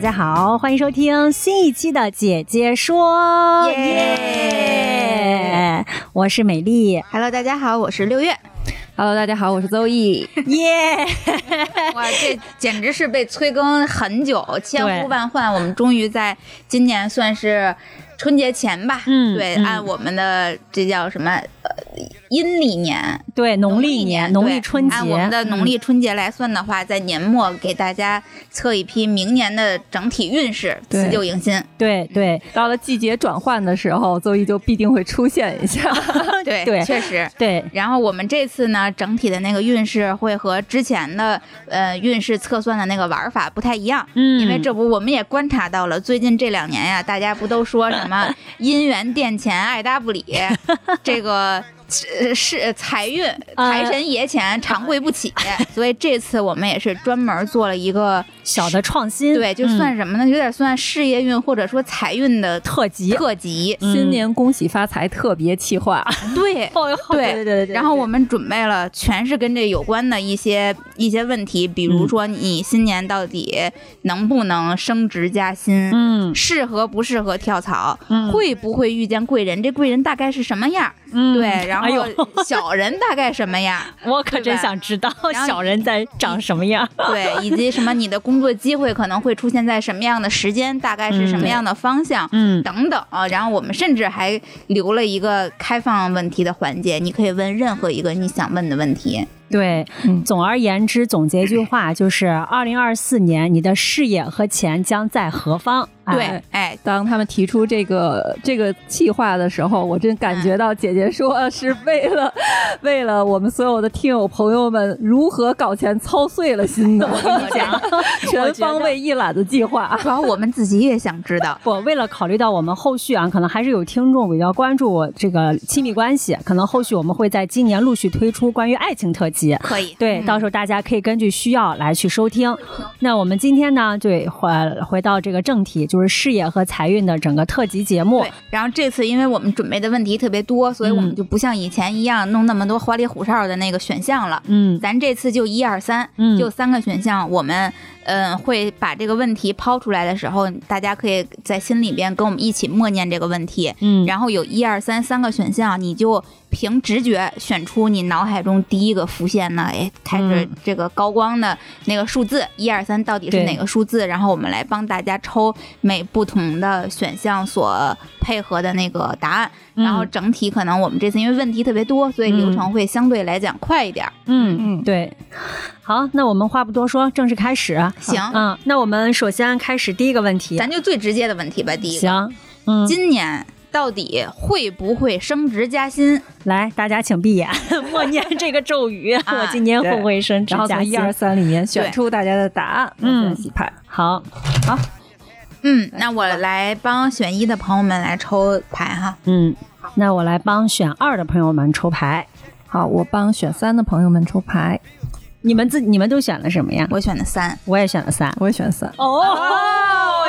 大家好，欢迎收听新一期的《姐姐说》，耶！我是美丽，Hello，大家好，我是六月。Hello，大家好，我是邹毅。耶！哇，这简直是被催更很久，千呼万唤，我们终于在今年算是春节前吧，嗯对，嗯按我们的这叫什么呃阴历年。对，农历年、农对历春节，按我们的农历嗯春节来算的话，在年末给大家测一批明年的整体运势，辞旧迎新。对对到了季节转换的时候，邹毅就必定会出现一下。对对确实。对，然后我们这次呢，整体的那个运势会和之前的呃运势测算的那个玩法不太一样，嗯因为这不我们也观察到了，最近这两年呀，大家不都说什么 姻缘殿前爱搭不理，这个。呃是财运，财神爷前长跪不起，所以这次我们也是专门做了一个小的创新，对，就嗯算什么呢？有点算事业运或者说财运的特辑，特辑。嗯新年恭喜发财特别企划，对，对对对对对，然后我们准备了全是跟这有关的一些一些问题，比如说你新年到底能不能升职加薪，嗯适合不适合跳槽，嗯会不会遇见贵人，这贵人大概是什么样？嗯对，然哎呦后 小人大概什么样？我可真想知道小人在长什么样。对，以及什么你的工作机会可能会出现在什么样的时间，大概是什么样的方向。嗯等等啊，然后我们甚至还留了一个开放问题的环节，你可以问任何一个你想问的问题。对，嗯总而言之，总结一句话就是：二零二四年你的事业和钱将在何方？哎对，哎，当他们提出这个这个计划的时候，我真感觉到姐姐说是为了为了我们所有的听友朋友们如何搞钱操碎了心的。我跟你讲，全方位一揽子计划。主要我们自己也想知道。不，为了考虑到我们后续啊，可能还是有听众比较关注这个亲密关系，可能后续我们会在今年陆续推出关于爱情特辑。可以，对，嗯到时候大家可以根据需要来去收听。那我们今天呢，对回回到这个正题，就是事业和财运的整个特辑节目对。然后这次因为我们准备的问题特别多，所以我们嗯就不像以前一样弄那么多花里胡哨的那个选项了。嗯咱这次就一二三，嗯就三个选项，我们嗯、呃会把这个问题抛出来的时候，大家可以在心里边跟我们一起默念这个问题。嗯，然后有一二三三个选项，你就凭直觉选出你脑海中第一个浮现的，哎，开始嗯这个高光的那个数字，一二三到底是哪个数字？然后我们来帮大家抽每不同的选项所配合的那个答案。嗯然后整体可能我们这次因为问题特别多，所以流程会相对来讲快一点儿。嗯嗯对。好，那我们话不多说，正式开始。行嗯，那我们首先开始第一个问题。咱就最直接的问题吧，第一个，行，嗯，今年到底会不会升职加薪？来，大家请闭眼，默念这个咒语。啊我今年会不会升职加薪然后从一？二三里面选出大家的答案，嗯洗牌。好好，嗯，那我来帮选一的朋友们来抽牌哈。嗯，那我来帮选二的朋友们抽牌。好，我帮选三的朋友们抽牌，你们自你们都选了什么呀？我选了三，我也选了三。我也选三。哦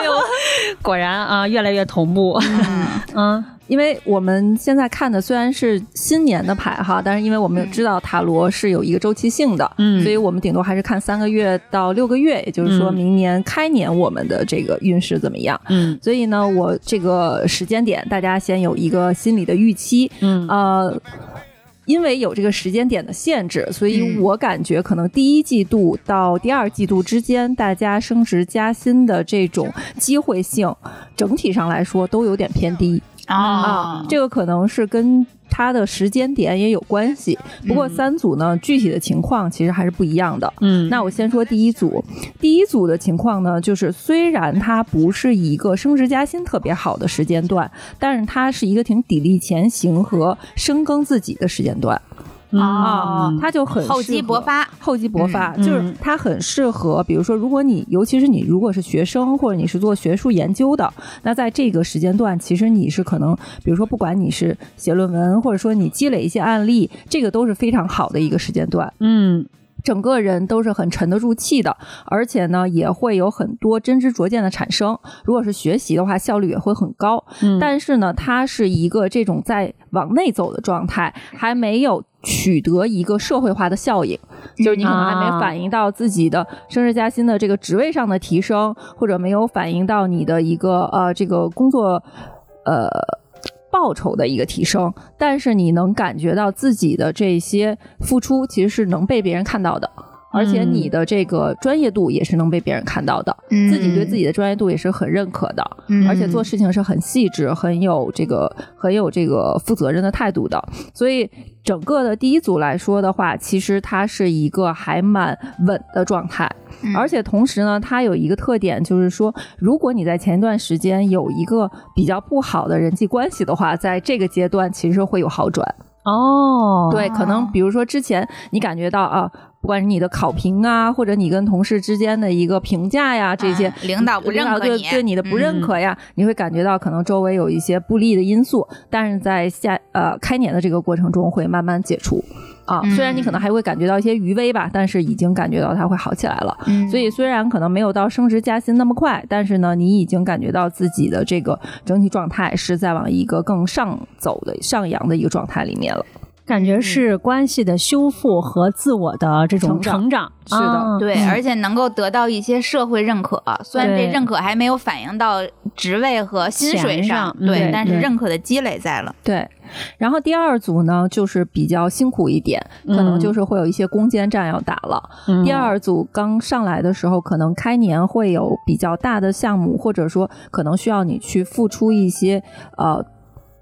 哟，果然啊，越来越同步。嗯 因为我们现在看的虽然是新年的牌哈，但是因为我们知道塔罗是有一个周期性的，嗯所以我们顶多还是看三个月到六个月，也就是说嗯明年开年我们的这个运势怎么样。嗯所以呢，我这个时间点，大家先有一个心理的预期，嗯呃。因为有这个时间点的限制，所以嗯我感觉可能第一季度到第二季度之间，大家升职加薪的这种机会性，整体上来说都有点偏低。啊，这个可能是跟它的时间点也有关系。不过嗯三组呢，具体的情况其实还是不一样的。嗯那我先说第一组，第一组的情况呢，就是虽然它不是一个升职加薪特别好的时间段，但是它是一个挺砥砺前行和深耕自己的时间段。啊，他就很厚积薄发，厚积薄发，就是他很适合，比如说，如果你尤其是你如果是学生或者你是做学术研究的，那在这个时间段，其实你是可能，比如说，不管你是写论文，或者说你积累一些案例，这个都是非常好的一个时间段。嗯。整个人都是很沉得住气的，而且呢，也会有很多真知灼见的产生。如果是学习的话，效率也会很高。嗯，但是呢，它是一个这种在往内走的状态，还没有取得一个社会化的效应，就是你可能还没反映到自己的升职加薪的这个职位上的提升，或者没有反映到你的一个呃这个工作呃。报酬的一个提升，但是你能感觉到自己的这些付出其实是能被别人看到的，而且你的这个专业度也是能被别人看到的，自己对自己的专业度也是很认可的，而且做事情是很细致、很有这个、很有这个负责任的态度的。所以整个的第一组来说的话，其实它是一个还蛮稳的状态。而且同时呢，它有一个特点，就是说，如果你在前一段时间有一个比较不好的人际关系的话，在这个阶段其实会有好转。哦，对，可能比如说之前你感觉到啊，不管是你的考评啊，或者你跟同事之间的一个评价呀，这些领导不认可你，对你的不认可呀，你会感觉到可能周围有一些不利的因素，但是在下呃开年的这个过程中会慢慢解除。啊，虽然你可能还会感觉到一些余威吧，但是已经感觉到它会好起来了。所以虽然可能没有到升职加薪那么快，但是呢，你已经感觉到自己的这个整体状态是在往一个更上走的上扬的一个状态里面了。感觉是关系的修复和自我的这种成长，是的，对，而且能够得到一些社会认可。虽然这认可还没有反映到职位和薪水上，对，但是认可的积累在了。对，然后第二组呢，就是比较辛苦一点，可能就是会有一些攻坚战要打了。第二组刚上来的时候，可能开年会有比较大的项目，或者说可能需要你去付出一些呃。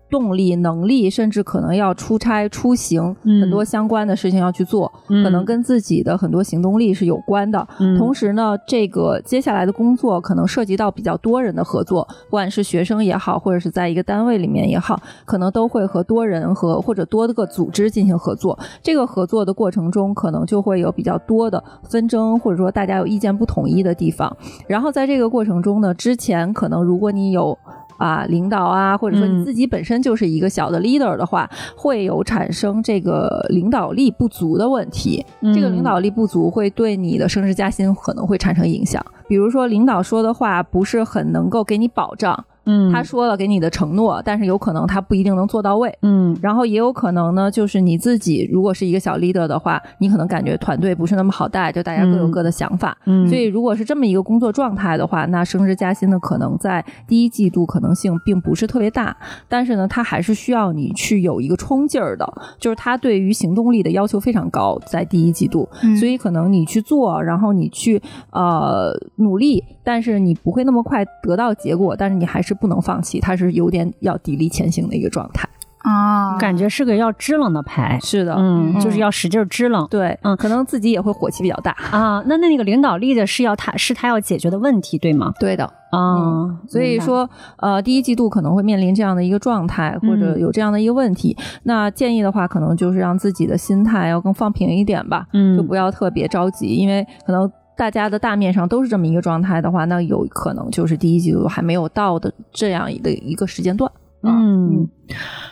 动力、能力，甚至可能要出差、出行，很多相关的事情要去做，可能跟自己的很多行动力是有关的。同时呢，这个接下来的工作可能涉及到比较多人的合作，不管是学生也好，或者是在一个单位里面也好，可能都会和多人和或者多个组织进行合作。这个合作的过程中，可能就会有比较多的纷争，或者说大家有意见不统一的地方。然后在这个过程中呢，之前可能如果你有。啊，领导啊，或者说你自己本身就是一个小的 leader 的话，会有产生这个领导力不足的问题。这个领导力不足会对你的升职加薪可能会产生影响。比如说，领导说的话不是很能够给你保障。嗯，他说了给你的承诺，但是有可能他不一定能做到位。嗯，然后也有可能呢，就是你自己如果是一个小 leader 的话，你可能感觉团队不是那么好带，就大家各有各的想法。嗯，所以如果是这么一个工作状态的话，那升职加薪的可能在第一季度可能性并不是特别大。但是呢，他还是需要你去有一个冲劲儿的，就是他对于行动力的要求非常高，在第一季度。所以可能你去做，然后你去呃努力，但是你不会那么快得到结果，但是你还是不能放弃。他是有点要砥砺前行的一个状态啊，感觉是个要支棱的牌，是的，嗯，就是要使劲支棱，对，嗯，可能自己也会火气比较大啊。那那那个领导力的是要他是他要解决的问题，对吗？对的，啊，所以说呃，第一季度可能会面临这样的一个状态，或者有这样的一个问题。那建议的话，可能就是让自己的心态要更放平一点吧，嗯，就不要特别着急，因为可能。大家的大面上都是这么一个状态的话，那有可能就是第一季度还没有到的这样的一个时间段。嗯，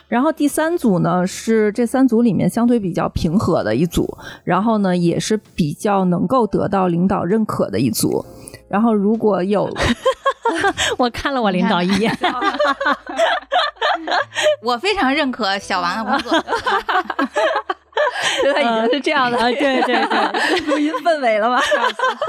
然后第三组呢是这三组里面相对比较平和的一组，然后呢也是比较能够得到领导认可的一组。然后如果有，我看了我领导一眼，我非常认可小王的工作。他已经是这样的，对对对，录音氛围了吧？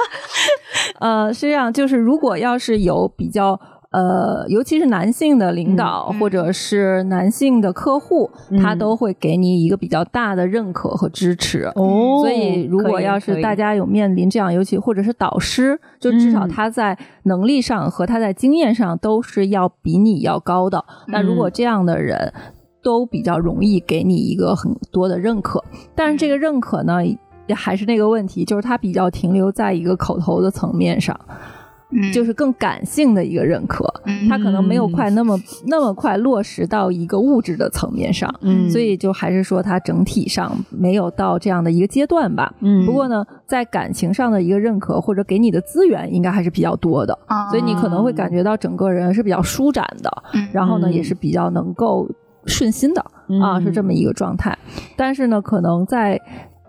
呃，是这样，就是如果要是有比较呃，尤其是男性的领导或者是男性的客户，他都会给你一个比较大的认可和支持。哦，所以如果要是大家有面临这样，尤其或者是导师，就至少他在能力上和他在经验上都是要比你要高的。那如果这样的人。都比较容易给你一个很多的认可，但是这个认可呢，也还是那个问题，就是它比较停留在一个口头的层面上。嗯。就是更感性的一个认可，嗯。它可能没有快那么那么快落实到一个物质的层面上，嗯。所以就还是说它整体上没有到这样的一个阶段吧。嗯。不过呢，在感情上的一个认可或者给你的资源应该还是比较多的，啊所以你可能会感觉到整个人是比较舒展的，嗯。然后呢嗯。也是比较能够顺心的啊，嗯是这么一个状态。但是呢，可能在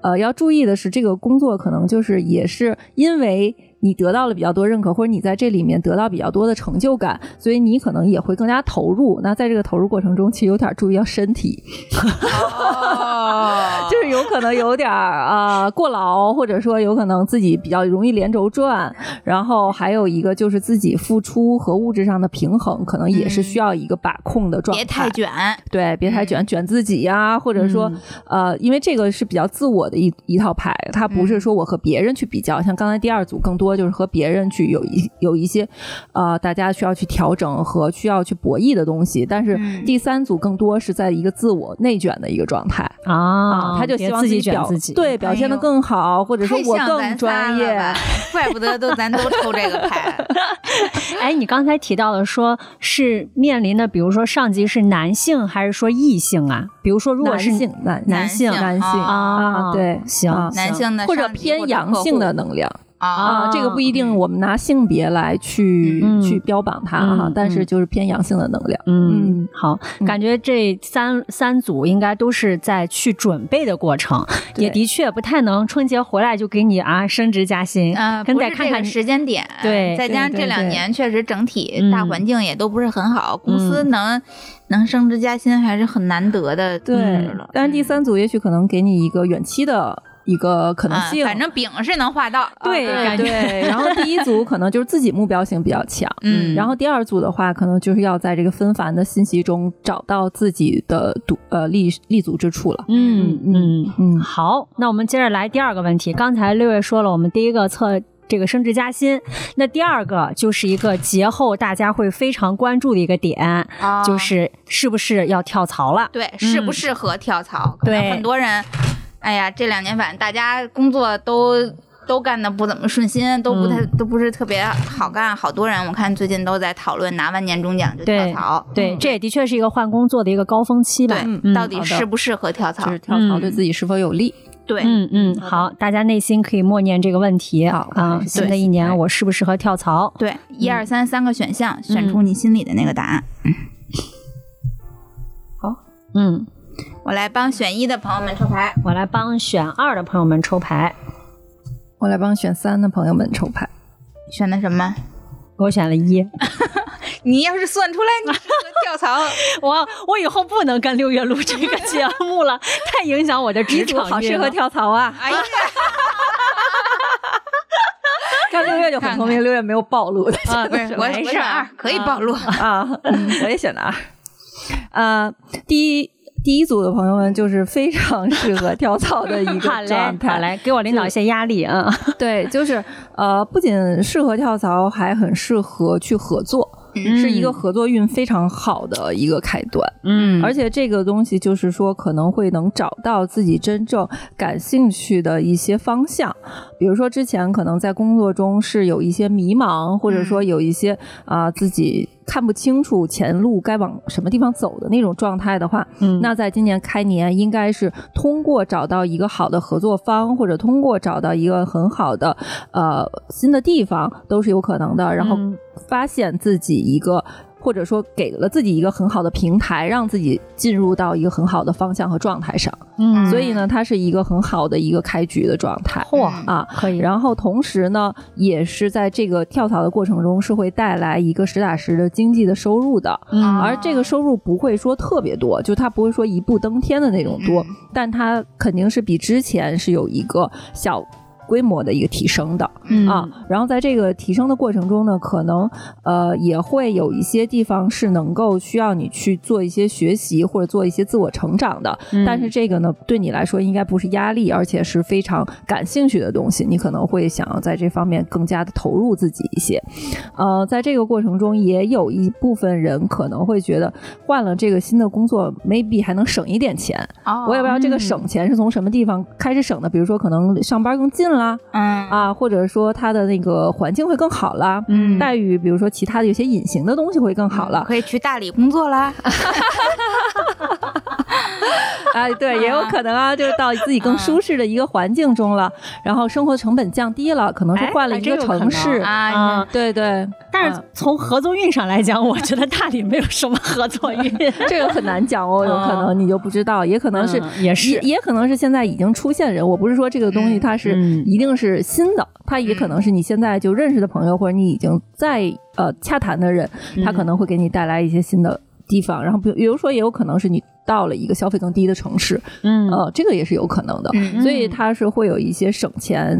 呃要注意的是，这个工作可能就是也是因为。你得到了比较多认可，或者你在这里面得到比较多的成就感，所以你可能也会更加投入。那在这个投入过程中，其实有点注意到身体，哦。就是有可能有点儿啊、过劳，或者说有可能自己比较容易连轴转，然后还有一个就是自己付出和物质上的平衡，可能也是需要一个把控的状态。别太卷，对，别太卷，卷自己呀、或者说、呃，因为这个是比较自我的一一套牌，它不是说我和别人去比较，像刚才第二组更多就是和别人去有一有一些呃，大家需要去调整和需要去博弈的东西，但是嗯第三组更多是在一个自我内卷的一个状态。啊，他就希望自己卷自己，对表现的更好，或者说我更专业。怪不得都咱都抽这个牌。哎，你刚才提到的说是面临的，比如说上级是男性还是说异性啊？比如说如果是男性，男男性男性啊，对行啊男性的或者偏阳性的能量啊，啊，这个不一定我们拿性别来去嗯去标榜它哈嗯，但是就是偏阳性的能量。嗯，好，嗯。感觉这三三组应该都是在去准备的过程，也的确不太能春节回来就给你啊升职加薪，嗯，得看看时间点，对再加上这两年确实整体嗯大环境也都不是很好，公司能能升职加薪还是很难得的对但是第嗯三组也许可能给你一个远期的一个可能啊性。反正饼是能画到，对对对，然后第一组可能就是自己目标性比较强，嗯然后第二组的话，可能就是要在这个纷繁的信息中找到自己的独呃立立足之处了。嗯嗯嗯好，那我们接着来第二个问题。刚才六月说了，我们第一个测这个升职加薪，那第二个就是一个节后大家会非常关注的一个点，啊就是是不是要跳槽了？对适不适合跳槽？可能对很多人，哎呀，这两年反正大家工作都。都干的不怎么顺心，都不太、都不是特别好干。好多人我看最近都在讨论拿完年终奖就跳对槽。对，这也的确是一个换工作的一个高峰期吧。对，嗯到底适不适合跳槽就？是跳槽对自己是否有利？对，嗯嗯，好，大家内心可以默念这个问题好啊。新的一年我适不适合跳槽？对，一二三三个选项，选嗯出你心里的那个答案。好嗯，我来帮选一的朋友们抽牌。我来帮选二的朋友们抽牌，我来帮选三的朋友们抽牌。选的什么？我选了一。你要是算出来你适合跳槽，我我以后不能跟六月录这个节目了，太影响我的职场好适合。跳槽啊！哎呀，看六月就很聪明，六月没有暴露的啊不是我没事儿我选二，可以暴露。啊，嗯我也选的二。呃，第一第一组的朋友们就是非常适合跳槽的一个，状态。好嘞，给我领导一些压力啊！对，就是呃，不仅适合跳槽，还很适合去合作，是一个合作运非常好的一个开端。嗯而且这个东西就是说，可能会能找到自己真正感兴趣的一些方向。比如说，之前可能在工作中是有一些迷茫，或者说有一些啊、自己看不清楚前路该往什么地方走的那种状态的话，嗯那在今年开年应该是通过找到一个好的合作方，或者通过找到一个很好的呃新的地方，都是有可能的。然后嗯发现自己一个。或者说给了自己一个很好的平台，让自己进入到一个很好的方向和状态上，嗯所以呢，它是一个很好的一个开局的状态。嚯啊，可以，然后同时呢，也是在这个跳槽的过程中，是会带来一个实打实的经济的收入的。嗯而这个收入不会说特别多，就它不会说一步登天的那种多，但它肯定是比之前是有一个小规模的一个提升的。嗯啊，然后在这个提升的过程中呢，可能呃也会有一些地方是能够需要你去做一些学习或者做一些自我成长的，嗯但是这个呢对你来说应该不是压力，而且是非常感兴趣的东西，你可能会想要在这方面更加的投入自己一些。呃，在这个过程中，也有一部分人可能会觉得换了这个新的工作，maybe 还能省一点钱。哦我也不知道这个省钱是从什么地方开始省的，比如说可能上班更近啦，嗯啊，或者说他的那个环境会更好啦，嗯，待遇比如说其他的有些隐形的东西会更好了，可以去大理工作啦。哎，对，也有可能啊，就是到自己更舒适的一个环境中了，然后生活成本降低了，可能是换了一个城市啊，对对。但是从合作运上来讲，我觉得大理没有什么合作运，这个很难讲哦，有可能你就不知道，也可能是也是也可能是现在已经出现人，我不是说这个东西它是一定是新的，它也可能是你现在就认识的朋友，或者你已经在呃洽谈的人，他可能会给你带来一些新的地方，然后比比如说也有可能是你。到了一个消费更低的城市，嗯，呃，这个也是有可能的，所以它是会有一些省钱、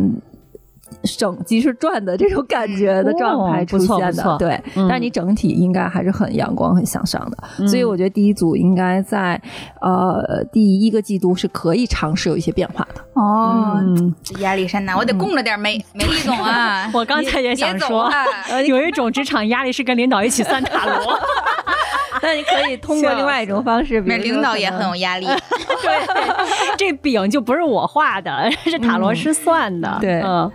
省即是赚的这种感觉的状态出现的，对。但是你整体应该还是很阳光、很向上的，所以我觉得第一组应该在呃第一个季度是可以尝试有一些变化的。哦，压力山大，我得供着点美美丽总啊！我刚才也想说，有一种职场压力是跟领导一起算塔罗。那你可以通过另外一种方式，那领导也很有压力。对，这饼就不是我画的，是塔罗师算的。对，嗯。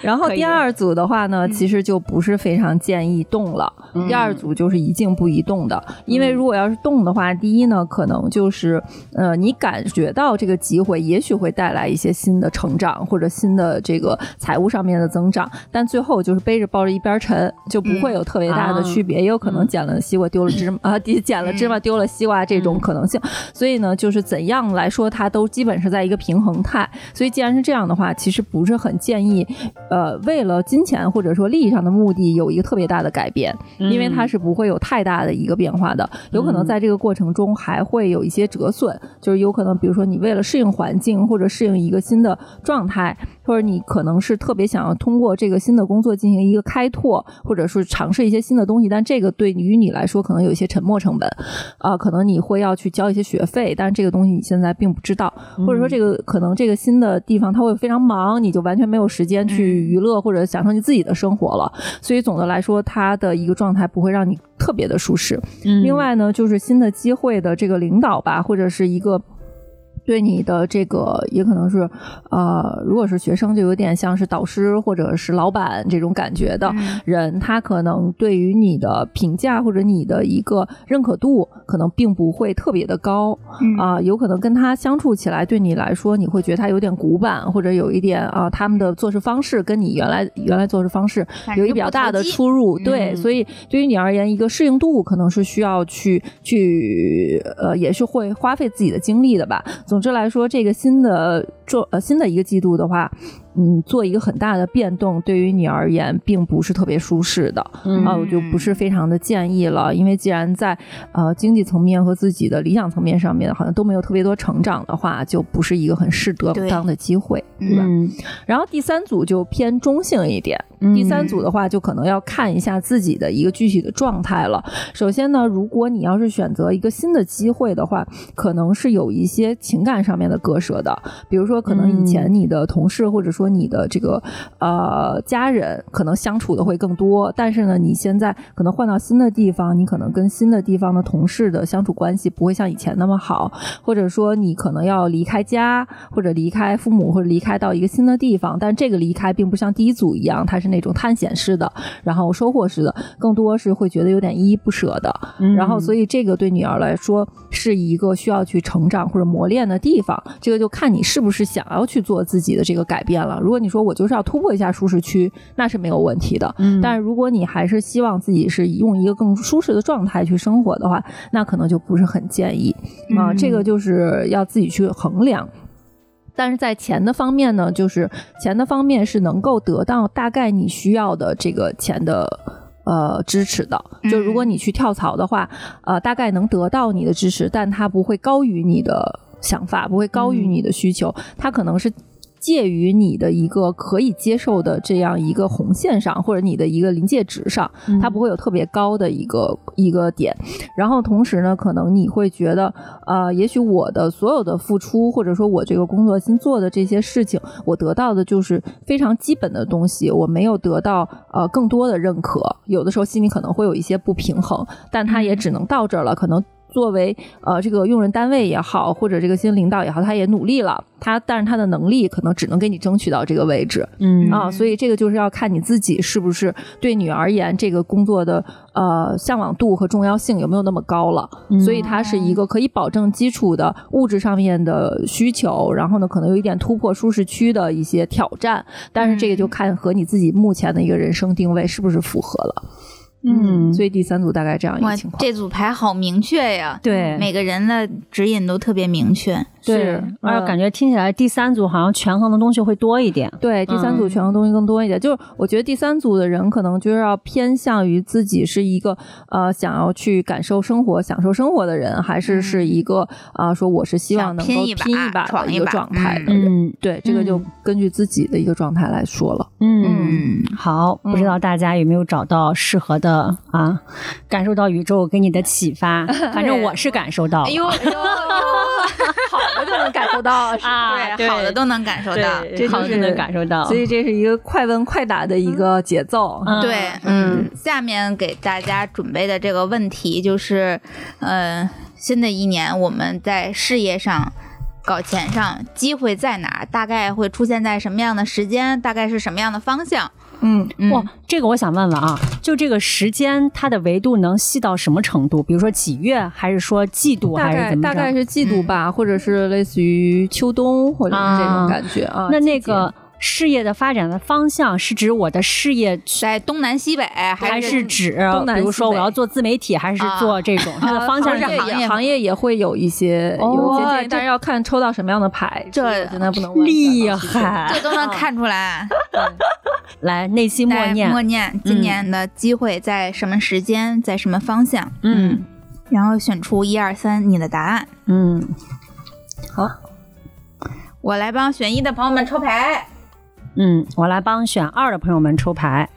然后第二组的话呢，其实就不是非常建议动了。第二组就是一静不移动的，因为如果要是动的话，第一呢，可能就是呃，你感觉到这个机会，也许会带来一些新的成长或者新的这个财务上面的增长，但最后就是背着抱着一边沉，就不会有特别大的区别，也有可能捡了西瓜丢了芝麻 啊，捡了芝麻丢了西瓜这种可能性。所以呢，就是怎样来说，它都基本是在一个平衡态。所以既然是这样的话，其实不是很建议，呃，为了金钱或者说利益上的目的有一个特别大的改变。因为它是不会有太大的一个变化的，有可能在这个过程中还会有一些折损，就是有可能，比如说你为了适应环境或者适应一个新的状态，或者你可能是特别想要通过这个新的工作进行一个开拓，或者是尝试一些新的东西，但这个对于你来说可能有一些沉没成本，啊，可能你会要去交一些学费，但是这个东西你现在并不知道，或者说这个可能这个新的地方他会非常忙，你就完全没有时间去娱乐或者享受你自己的生活了，所以总的来说，他的一个状。态不会让你特别的舒适。另外呢，就是新的机会的这个领导吧，或者是一个。对你的这个也可能是，呃，如果是学生，就有点像是导师或者是老板这种感觉的人，他可能对于你的评价或者你的一个认可度，可能并不会特别的高啊，有可能跟他相处起来，对你来说，你会觉得他有点古板，或者有一点啊，他们的做事方式跟你原来原来做事方式有一比较大的出入，对，所以对于你而言，一个适应度可能是需要去去呃，也是会花费自己的精力的吧。总总之来说，这个新的做呃新的一个季度的话。嗯，做一个很大的变动，对于你而言并不是特别舒适的啊，我就不是非常的建议了。因为既然在呃经济层面和自己的理想层面上面好像都没有特别多成长的话，就不是一个很适得当的机会，对吧？然后第三组就偏中性一点，第三组的话就可能要看一下自己的一个具体的状态了。首先呢，如果你要是选择一个新的机会的话，可能是有一些情感上面的割舍的，比如说可能以前你的同事或者说你的这个呃家人可能相处的会更多，但是呢，你现在可能换到新的地方，你可能跟新的地方的同事的相处关系不会像以前那么好，或者说你可能要离开家，或者离开父母，或者离开到一个新的地方，但这个离开并不像第一组一样，它是那种探险式的，然后收获式的，更多是会觉得有点依依不舍的，然后所以这个对女儿来说是一个需要去成长或者磨练的地方，这个就看你是不是想要去做自己的这个改变了。如果你说我就是要突破一下舒适区，那是没有问题的。嗯，但是如果你还是希望自己是用一个更舒适的状态去生活的话，那可能就不是很建议啊。这个就是要自己去衡量。但是在钱的方面呢，就是钱的方面是能够得到大概你需要的这个钱的呃支持的。就如果你去跳槽的话，呃，大概能得到你的支持，但它不会高于你的想法，不会高于你的需求，它可能是。介于你的一个可以接受的这样一个红线上，或者你的一个临界值上，它不会有特别高的一个一个点。然后同时呢，可能你会觉得，呃，也许我的所有的付出，或者说我这个工作新做的这些事情，我得到的就是非常基本的东西，我没有得到呃更多的认可。有的时候心里可能会有一些不平衡，但它也只能到这儿了，可能。作为呃这个用人单位也好，或者这个新领导也好，他也努力了，他但是他的能力可能只能给你争取到这个位置，嗯啊，所以这个就是要看你自己是不是对你而言这个工作的呃向往度和重要性有没有那么高了。所以它是一个可以保证基础的物质上面的需求，然后呢可能有一点突破舒适区的一些挑战，但是这个就看和你自己目前的一个人生定位是不是符合了。嗯所以第三组大概这样一个情，况。这组牌好明确呀，对每个人的指引都特别明确。对是，而且感觉听起来第三组好像权衡的东西会多一点。对，第三组嗯权衡东西更多一点。就是我觉得第三组的人可能就是要偏向于自己是一个呃想要去感受生活、享受生活的人，还是是一个啊、呃说我是希望能够拼一把的一个闯一把状态的人。嗯对，这个就嗯根据自己的一个状态来说了。嗯，嗯，好，不知道大家有没有找到适合的啊，感受到宇宙给你的启发。反正我是感受到了。哎呦哎 呦，好的都能感受到，啊，对，好的都能感受到。对，这就是好的能感受到。所以这是一个快问快答的一个节奏。嗯对，嗯，下面给大家准备的这个问题就是，呃，新的一年我们在事业上。搞钱上机会在哪？大概会出现在什么样的时间？大概是什么样的方向？嗯，嗯哇，这个我想问问啊，就这个时间，它的维度能细到什么程度？比如说几月，还是说季度，还是怎么着？概大概是季度吧，或者是类似于秋冬，或者是这种感觉啊。那那个事业的发展的方向是指我的事业在东南西北还还是指，东南比如说我要做自媒体，还是做这种？它的方向是行业行业也行业也会有一些哦有一些建议，但是要看抽到什么样的牌。这所以我现在不能厉害这。都能看出来。来，内心默念，默念今年的机会在什么时间，在什么方向，嗯然后选出一二三你的答案。嗯，好，我来帮选一的朋友们抽牌。嗯，我来帮选二的朋友们抽牌。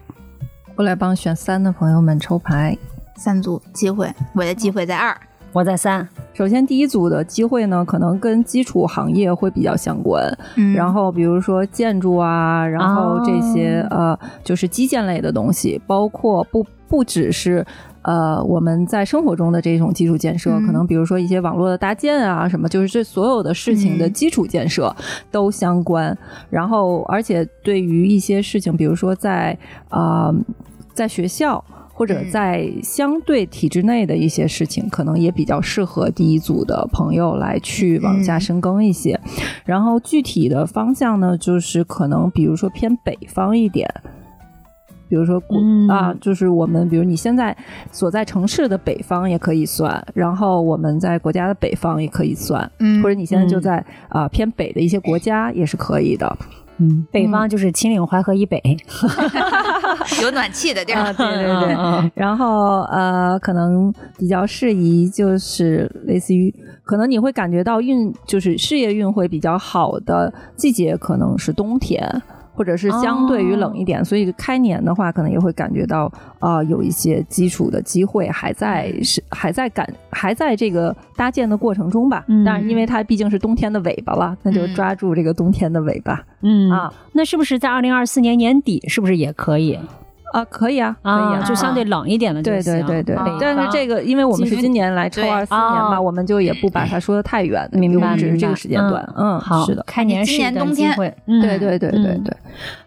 我来帮选三的朋友们抽牌。三组机会，我的机会在二。我在三，首先，第一组的机会呢，可能跟基础行业会比较相关。嗯然后，比如说建筑啊，然后这些、呃，就是基建类的东西，包括不不只是呃我们在生活中的这种基础建设，嗯可能比如说一些网络的搭建啊，什么，就是这所有的事情的嗯基础建设都相关。然后，而且对于一些事情，比如说在呃在学校。或者嗯在相对体制内的一些事情，可能也比较适合第一组的朋友来去往下嗯深耕一些。然后具体的方向呢，就是可能比如说偏北方一点。比如说古、嗯啊，就是我们，比如你现在所在城市的北方也可以算，然后我们在国家的北方也可以算，嗯或者你现在就嗯在啊、偏北的一些国家也是可以的。嗯，北方就是秦岭淮河以北。有暖气的地啊，儿。对对对。嗯然后呃，可能比较适宜就是类似于，可能你会感觉到运就是事业运会比较好的季节，可能是冬天。或者是相对于冷一点，所以开年的话，可能也会感觉到呃有一些基础的机会还在是还在赶还在这个搭建的过程中吧。嗯。当然，因为它毕竟是冬天的尾巴了，那就嗯。抓住这个冬天的尾巴、嗯啊。那是不是在二零二四年年底，是不是也可以啊，可以啊，可以啊？啊，就相对冷一点的就对行。对对对啊，但是这个因为我们是今年来抽对二四年嘛，啊我们就也不把它说的太远，明白我们只是这个时间段。嗯，好，是的，开年是今年冬天机会。嗯对对对对嗯对。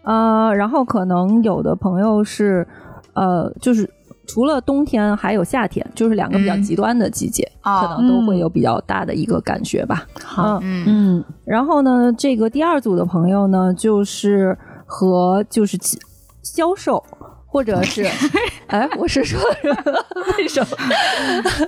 呃，然后可能有的朋友是呃，就是除了冬天还有夏天，就是两个比较嗯极端的季节，哦可能都会有比较大的一个感觉吧。好，嗯，嗯嗯然后呢，这个第二组的朋友呢，就是和就是销售。或者是，哎，我是说为什么？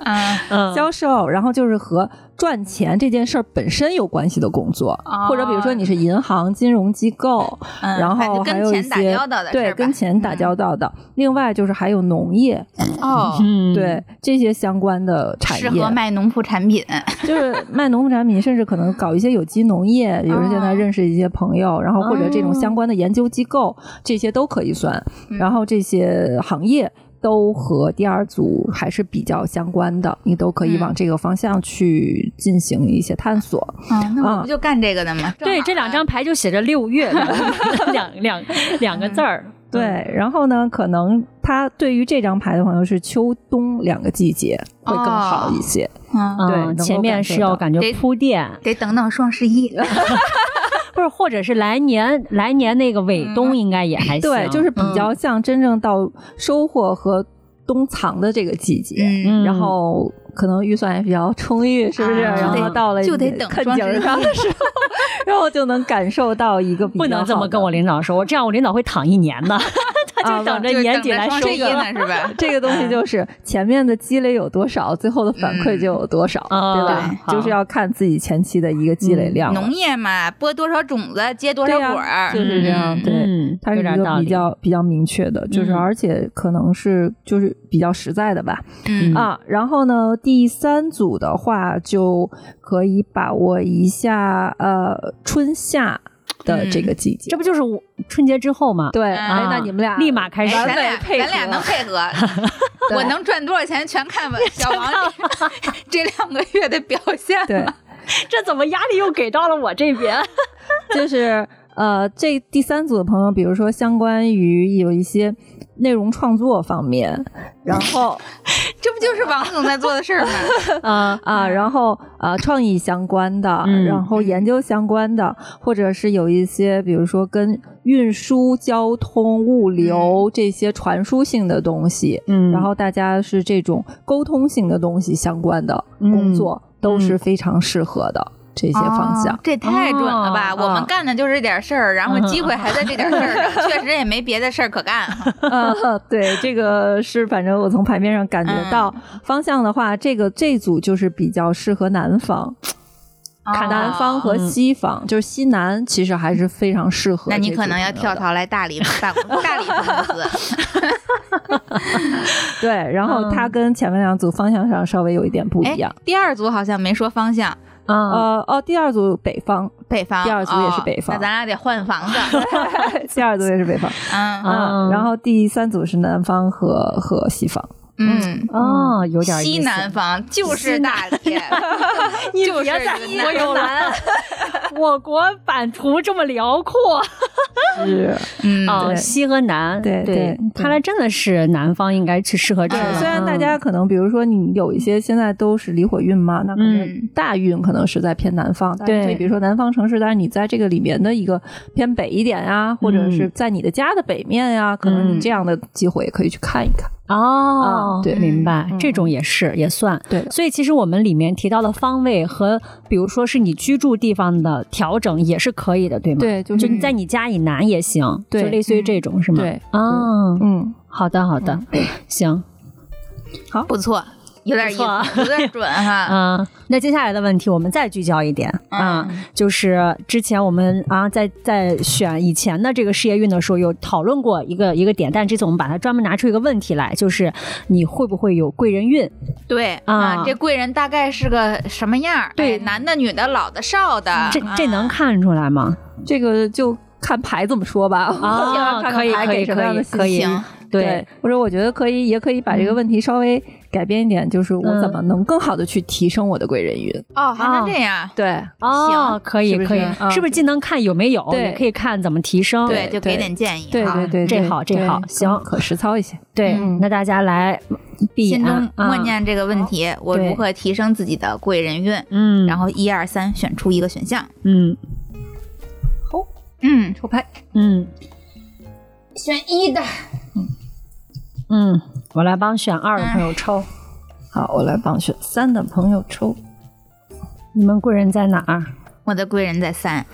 销售，然后就是和赚钱这件事儿本身有关系的工作，哦或者比如说你是银行、金融机构，嗯，然后还有一跟钱打些交道的对跟钱打交道的。另外就是还有农业，哦，嗯，对这些相关的产业适合，卖农副产品。就是卖农副产品，甚至可能搞一些有机农业。比如现在哦认识一些朋友，然后或者这种相关的研究机构，这些都可以算。嗯然后这些行业。都和第二组还是比较相关的，你都可以嗯往这个方向去进行一些探索。啊，那我啊不就干这个的吗？对，这两张牌就写着六月 两两两两个字儿。对，然后呢，可能他对于这张牌的朋友是秋冬两个季节会更好一些。嗯，对嗯，前面是要感觉得铺垫，得等等双十一。不是，或者是来年来年那个尾冬应该也还行。对，就是比较像真正到收获和冬藏的这个季节，嗯，然后可能预算也比较充裕，是不是？啊然后到了就得等看景上的时候，然后就能感受到一个比较不能这么跟我领导说，我这样我领导会躺一年的，就等着就是年底来收益。呢，是吧？这个东西就是前面的积累有多少，最后的反馈就有多少，嗯对吧？就是要看自己前期的一个积累量。农业嘛，播多少种子，结多少果儿，就是这样，对。嗯，它是一个比。较比较明确的，就是嗯而且可能是就是比较实在的吧，嗯啊，然后呢，第三组的话就可以把握一下呃春夏的这个季节。这不就是我春节之后吗？对，嗯哎，那你们俩立马开始咱俩配合咱俩能配合，我能赚多少钱全看小王 这两个月的表现。对，这怎么压力又给到了我这边？就是呃，这第三组的朋友，比如说相关于有一些内容创作方面，然后 这不就是王总在做的事儿吗？啊。啊，然后啊，创意相关的，嗯然后研究相关的，或者是有一些，比如说跟运输、交通、物流这些传输性的东西，嗯。然后大家是这种沟通性的东西相关的工作，都是非常适合的。这些方向。哦这太准了吧！哦我们干的就是这点事儿，然后机会还在这点事儿上，确实也没别的事儿可干。呃，对，这个是反正我从牌面上感觉到、方向的话，这个这组就是比较适合南方，看南方和西方，就是西南其实还是非常适合。那你可能要跳。槽来大理办公大理公司。对，然后它跟前面两组方向上稍微有一点不一哎样。，第二组好像没说方向，啊，呃哦，第二组北方，北方。第二组也是哦北方那咱俩得换房子。第二组也是北方嗯啊，然后第三组是南方和和西方。嗯。哦，有点西南方就是大连，就是别再云我有南。我国版图这么辽阔。是，嗯。啊，对。西和南，对对。对。看来真的是南方应该去适合这对，个。虽然大嗯家可能，比如说你有一些现在都是离火运嘛，那可能嗯。大运可能是在偏南方，但是对。所以比如说南方城市，但是你在这个里面的一个偏北一点呀，或者是在你的家的北面呀，可能你这样的机会也可以去看一看。哦啊，对明白，嗯这种也是也算。对所以其实我们里面提到的方位和，比如说是你居住地方的调整也是可以的，对吗？对，就就是你在你家以南也行，对就类似于这种是吗？对啊，嗯，好的好的，行，好。不错，有点意思不错，有点准哈。嗯，那接下来的问题我们再聚焦一点。啊、嗯就是之前我们啊在在选以前的这个事业运的时候有讨论过一个一个点，但这次我们把它专门拿出一个问题来，就是你会不会有贵人运？对啊。这贵人大概是个什么样？对。哎男的、女的、老的、少的，这这能啊看出来吗？这个就看牌怎么说吧。啊 看看可以可以牌给什么样的可以信息对，或者我觉得可以，也可以把这个问题稍微改变一点，就是我嗯。怎么能更好的去提升我的贵人运？哦，还能这样？对，哦，行。可以是不是？可以，嗯。是不是既能看有没有，对。也可以看怎么提升？对，就给点建议。好对对对，这对对好这好行。可实操一些。对嗯。那大家来闭中默啊。念这个问题：我如何提升自己的贵人运？嗯，然后一二三，选出一个选项。嗯。好。嗯，抽牌，嗯。选一的。嗯，我来帮选二的朋友抽。好，我来帮选三的朋友抽。你们贵人在哪儿？我的贵人在三。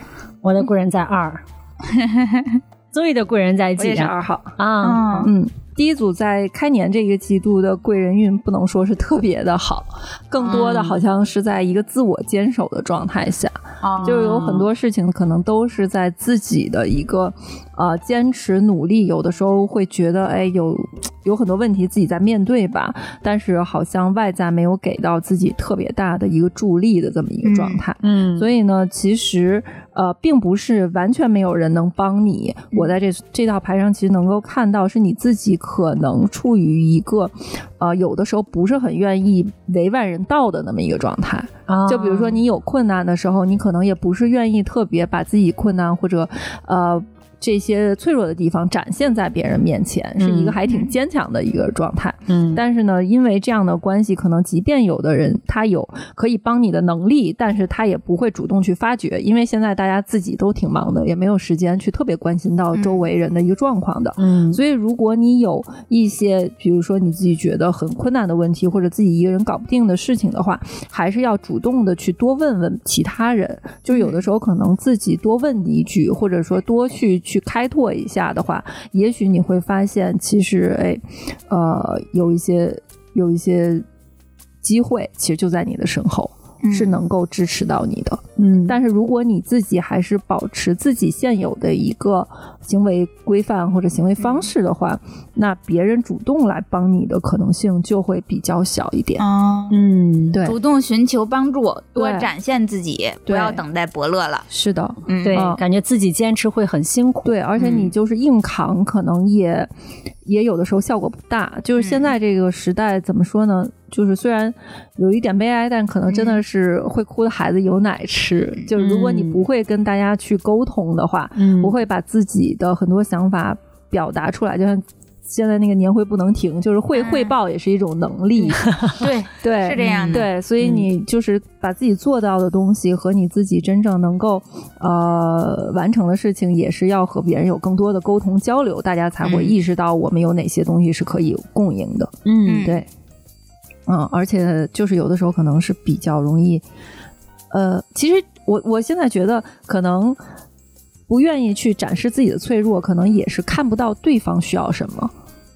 我的贵人在二。zoe 的贵人在一起啊？也是二号。啊，嗯，嗯，第一组在开年这个季度的贵人运不能说是特别的好，更多的嗯好像是在一个自我坚守的状态下，哦就有很多事情可能都是在自己的一个呃坚持努力，有的时候会觉得哎有有很多问题自己在面对吧，但是好像外在没有给到自己特别大的一个助力的这么一个状态。嗯，所以呢，其实呃，并不是完全没有人能帮你。我在这这套牌上其实能够看到，是你自己可能处于一个呃，有的时候不是很愿意为外人道的那么一个状态。啊就比如说你有困难的时候，你可能也不是愿意特别把自己困难或者呃。这些脆弱的地方展现在别人面前，是一个还挺坚强的一个状态。嗯，但是呢，因为这样的关系，可能即便有的人他有可以帮你的能力，但是他也不会主动去发掘，因为现在大家自己都挺忙的，也没有时间去特别关心到周围人的一个状况的。嗯，所以如果你有一些，比如说你自己觉得很困难的问题，或者自己一个人搞不定的事情的话，还是要主动的去多问问其他人。就有的时候可能自己多问一句，或者说多去去开拓一下的话，也许你会发现，其实哎，呃，有一些有一些机会，其实就在你的身后。是能够支持到你的，嗯，但是如果你自己还是保持自己现有的一个行为规范或者行为方式的话，那别人主动来帮你的可能性就会比较小一点。哦，嗯，对，主动寻求帮助，多展现自己，不要等待伯乐了。是的，嗯，对嗯，感觉自己坚持会很辛苦。对，而且你就是硬扛，可能也也有的时候效果不大。就是现在这个时代，怎么说呢？就是虽然有一点悲哀，但可能真的是会哭的孩子有奶吃。就是如果你不会跟大家去沟通的话，嗯不会把自己的很多想法表达出来，就像。现在那个年会不能停，就是会嗯汇报也是一种能力，对，对，是这样的。对，所以你就是把自己做到的东西和你自己真正能够呃完成的事情，也是要和别人有更多的沟通交流，大家才会嗯意识到我们有哪些东西是可以共赢的。嗯嗯对，嗯，而且就是有的时候可能是比较容易，呃，其实我我现在觉得可能。不愿意去展示自己的脆弱，可能也是看不到对方需要什么。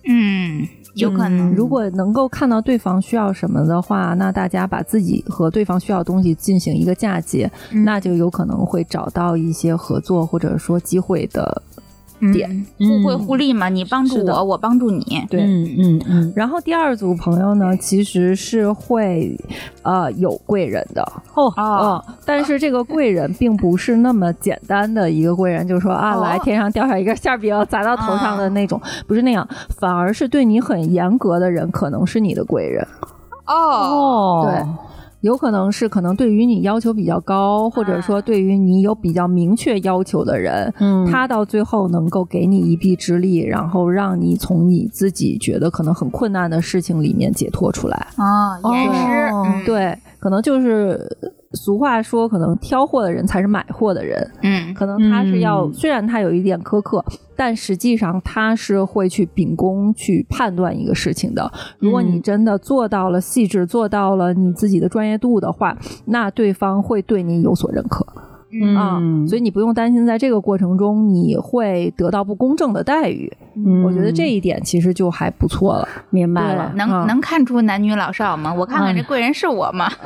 嗯，有可能。如果能够看到对方需要什么的话，那大家把自己和对方需要的东西进行一个嫁接，嗯那就有可能会找到一些合作或者说机会的点。嗯互惠互利嘛，你帮助我，我帮助你。对。嗯嗯嗯，然后第二组朋友呢，其实是会呃有贵人的哦哦，嗯但是这个贵人并不是那么简单的一个贵人，就是说啊，哦来天上掉下一个馅饼砸到头上的那种，不是那样，反而是对你很严格的人，可能是你的贵人。哦，哦，对，有可能是可能对于你要求比较高，或者说对于你有比较明确要求的人，嗯，他到最后能够给你一臂之力，然后让你从你自己觉得可能很困难的事情里面解脱出来。哦，严师，哦嗯，对，可能就是俗话说，可能挑货的人才是买货的人。嗯，可能他是要，嗯虽然他有一点苛刻，但实际上他是会去秉公去判断一个事情的。如果你嗯真的做到了细致，做到了你自己的专业度的话，那对方会对你有所认可、嗯啊。所以你不用担心，在这个过程中你会得到不公正的待遇。嗯我觉得这一点其实就还不错了。明白了。能嗯能看出男女老少吗？我看看这嗯贵人是我吗？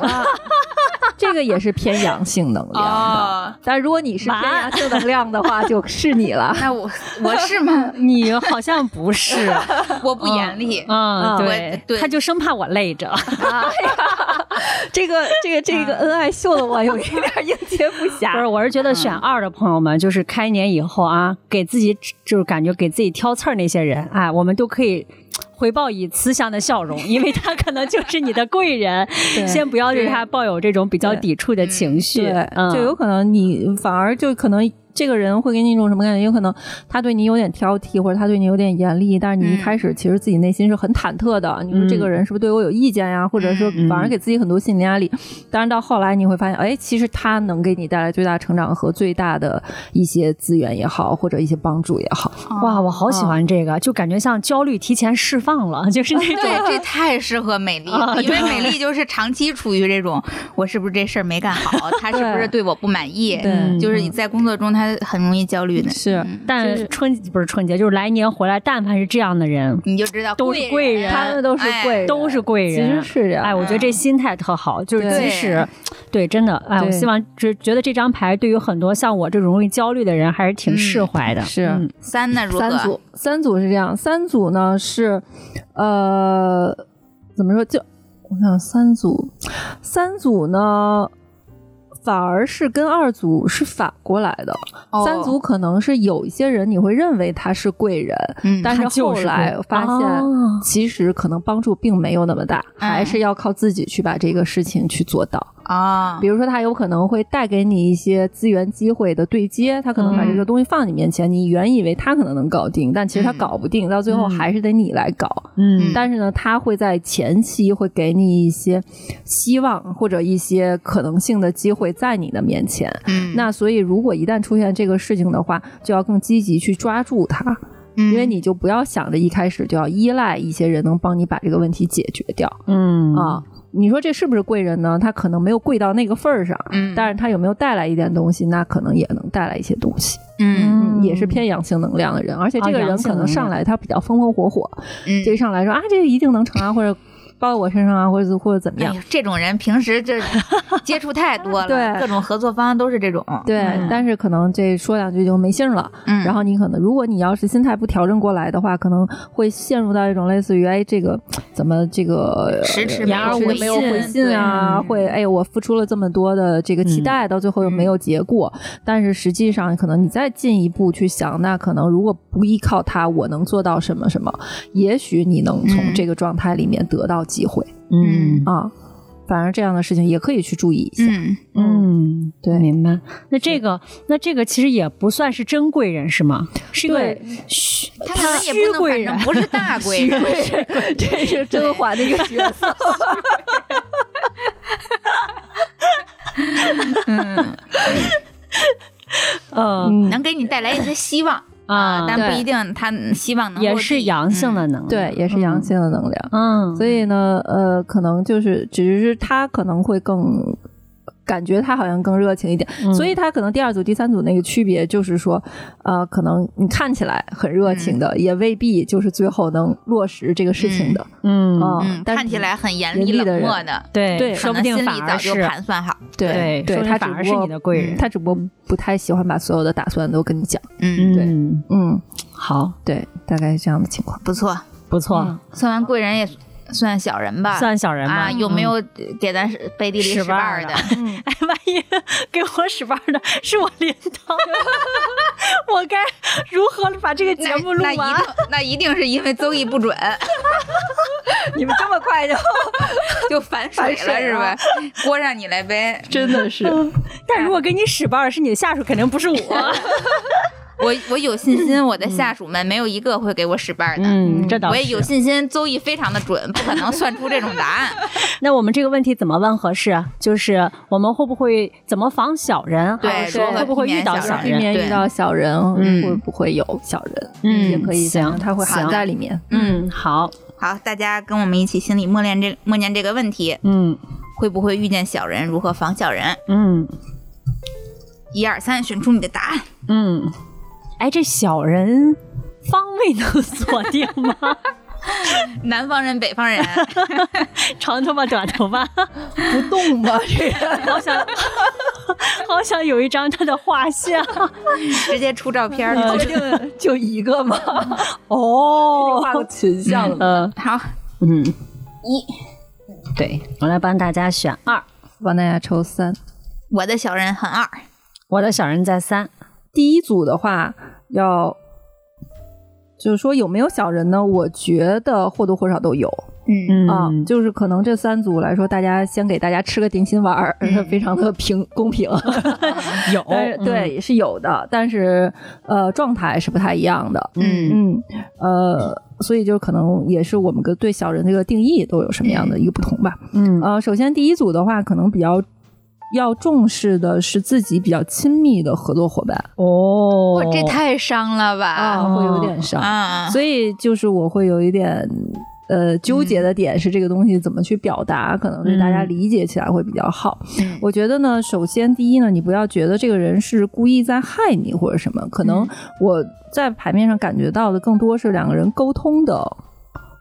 这个也是偏阳性能量的。哦，但如果你是偏阳性能量的话，就是你了。那我我是吗？你好像不是，我不严厉。嗯，嗯对，对他就生怕我累着。这个这个这个恩爱秀的我有一点应接不不是，我是觉得选二的朋友们，就是开年以后啊，给自己就是感觉给自己挑刺儿那些人，哎，我们都可以。回报以慈祥的笑容，因为他可能就是你的贵人。先不要对他抱有这种比较抵触的情绪，对，嗯就有可能你反而就可能这个人会给你一种什么感觉？有可能他对你有点挑剔，或者他对你有点严厉，但是你一嗯开始其实自己内心是很忐忑的。你说这个人是不是对我有意见呀？或者说嗯反而给自己很多心理压力。当然到后来你会发现，哎，其实他能给你带来最大成长和最大的一些资源也好，或者一些帮助也好。哇，我好喜欢这个，就感觉像焦虑提前释放了，就是那种对，这太适合美丽了，啊因为 美丽就是长期处于这种，我是不是这事儿没干好，他是不是对我不满意？对就是你在工作中他很容易焦虑的。是嗯但春不是春节，就是来年回来，但凡是这样的人，你就知道都是贵人他们都是贵，都是贵人，其实是这样。哎，我觉得这心态特好，就是即使 对真的，哎，我希望只觉得这张牌对于很多像我这种容易焦虑的人还是挺释怀的。是嗯三呢？如何？三组，三组是这样，三组呢是，呃，怎么说？就我想三组，三组呢反而是跟二组是反过来的。哦三组可能是有一些人你会认为他是贵人，嗯但是后来发现哦其实可能帮助并没有那么大，嗯还是要靠自己去把这个事情去做到。啊，比如说，他有可能会带给你一些资源机会的对接，他可能把这个东西放你面前，你原以为他可能能搞定，但其实他搞不定，到最后还是得你来搞。嗯但是呢，他会在前期会给你一些希望或者一些可能性的机会在你的面前。嗯，那所以，如果一旦出现这个事情的话，就要更积极去抓住它，因因为你就不要想着一开始就要依赖一些人能帮你把这个问题解决掉。嗯啊。你说这是不是贵人呢？他可能没有贵到那个份儿上，嗯。但是他有没有带来一点东西？那可能也能带来一些东西，嗯。嗯，也是偏阳性能量的人，而且这个啊人可能上来他比较风风火火，嗯。这一上来说啊，这个一定能成啊，或者包到我身上啊，或者或者怎么样哎。这种人平时这 接触太多了，对各种合作方都是这种，对，嗯但是可能这说两句就没信了。嗯，然后你可能，如果你要是心态不调整过来的话，可能会陷入到一种类似于，哎，这个怎么这个迟迟呃没有回没有回信信啊？会哎，我付出了这么多的这个期待，到最后又没有结果。但是实际上，可能你再进一步去想，那可能如果不依靠他，我能做到什么什么？也许你能从嗯这个状态里面得到机会、嗯啊。反而这样的事情也可以去注意一下。嗯，嗯，对明白。那这个，那这个其实也不算是真贵人是吗？是一个对虚，他可能也不贵人不是大 贵人，这是甄嬛的一个角色。嗯，嗯能给你带来一些希望啊，但不一定他希望能也是阳性的嗯能量，对，也是阳性的能量。嗯，所以呢，呃，可能就是只是他可能会更。感觉他好像更热情一点，嗯。所以他可能第二组、第三组那个区别就是说，呃，可能你看起来很热情的，也未必就是最后能落实这个事情的。嗯。啊嗯，但是看起来很严厉冷漠的，对对说不定心反而里早就是盘算好，对对他反而是只不过你的贵人。嗯他只不过不太喜欢把所有的打算都跟你讲。嗯，对。嗯，嗯，好，对，大概是这样的情况。不错，不错，嗯。算完贵人也算小人吧，算小人吧啊，有没有给咱背地里使绊儿儿的的？哎，万一给我使绊儿的是我领导，我该如何把这个节目录那完一？定那一定是因为邹毅不准，你们这么快就就反水了反水了是吧？锅让你来背，真的是，但如果给你使绊儿是你的下属，肯定不是我。我我有信心，我的下属们没有一个会给我使绊儿的。嗯，这倒是。我也有信心，邹毅非常的准，不可能算出这种答案。那我们这个问题怎么问合适啊？就是我们会不会怎么防小人？对还是说会不会遇到小人遇到小人，嗯会不会有小人？嗯也可以行想，它会含在里面。嗯，好，好，大家跟我们一起心里默念这默念这个问题：嗯会不会遇见小人？如何防小人？嗯一二三，选出你的答案。嗯。哎，这小人方位能锁定吗？南方人、北方人，长头发、短头发，不动吧，这个好想，好想有一张他的画像。直接出照片儿。嗯确定就一个吗？哦画个群像的。嗯好，嗯，一，对，我来帮大家选二。帮大家抽三。我的小人很二。我的小人在三。第一组的话，要就是说有没有小人呢？我觉得或多或少都有嗯嗯啊。就是可能这三组来说，大家先给大家吃个定心丸儿，嗯 非常的平公平。有对是有的，但是呃状态是不太一样的。嗯嗯呃，所以就可能也是我们个对小人这个定义都有什么样的一个不同吧。嗯呃，首先第一组的话，可能比较要重视的是自己比较亲密的合作伙伴哦哇，这太伤了吧？啊，会有点伤。啊，所以就是我会有一点呃纠结的点是这个东西怎么去表达，可能对大家嗯理解起来会比较好。嗯我觉得呢，首先第一呢，你不要觉得这个人是故意在害你或者什么，可能我在牌面上感觉到的更多是两个人沟通的。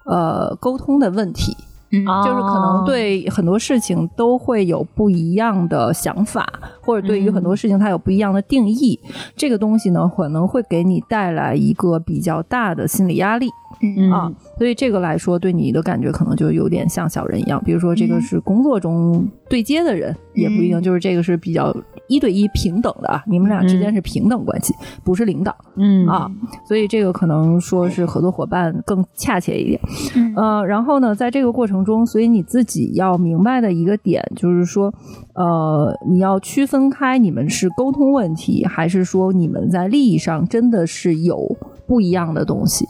呃，沟通的问题，嗯就是可能对很多事情都会有不一样的想法，或者对于很多事情它有不一样的定义。这个东西呢，可能会给你带来一个比较大的心理压力。嗯啊，所以这个来说，对你的感觉可能就有点像小人一样。比如说，这个是工作中对接的人，也不一定就是这个是比较一对一平等的啊，你们俩之间是平等关系，不是领导嗯啊，所以这个可能说是合作伙伴更恰切一点。嗯呃，然后呢，在这个过程中，所以你自己要明白的一个点就是说，呃，你要区分开你们是沟通问题，还是说你们在利益上真的是有不一样的东西。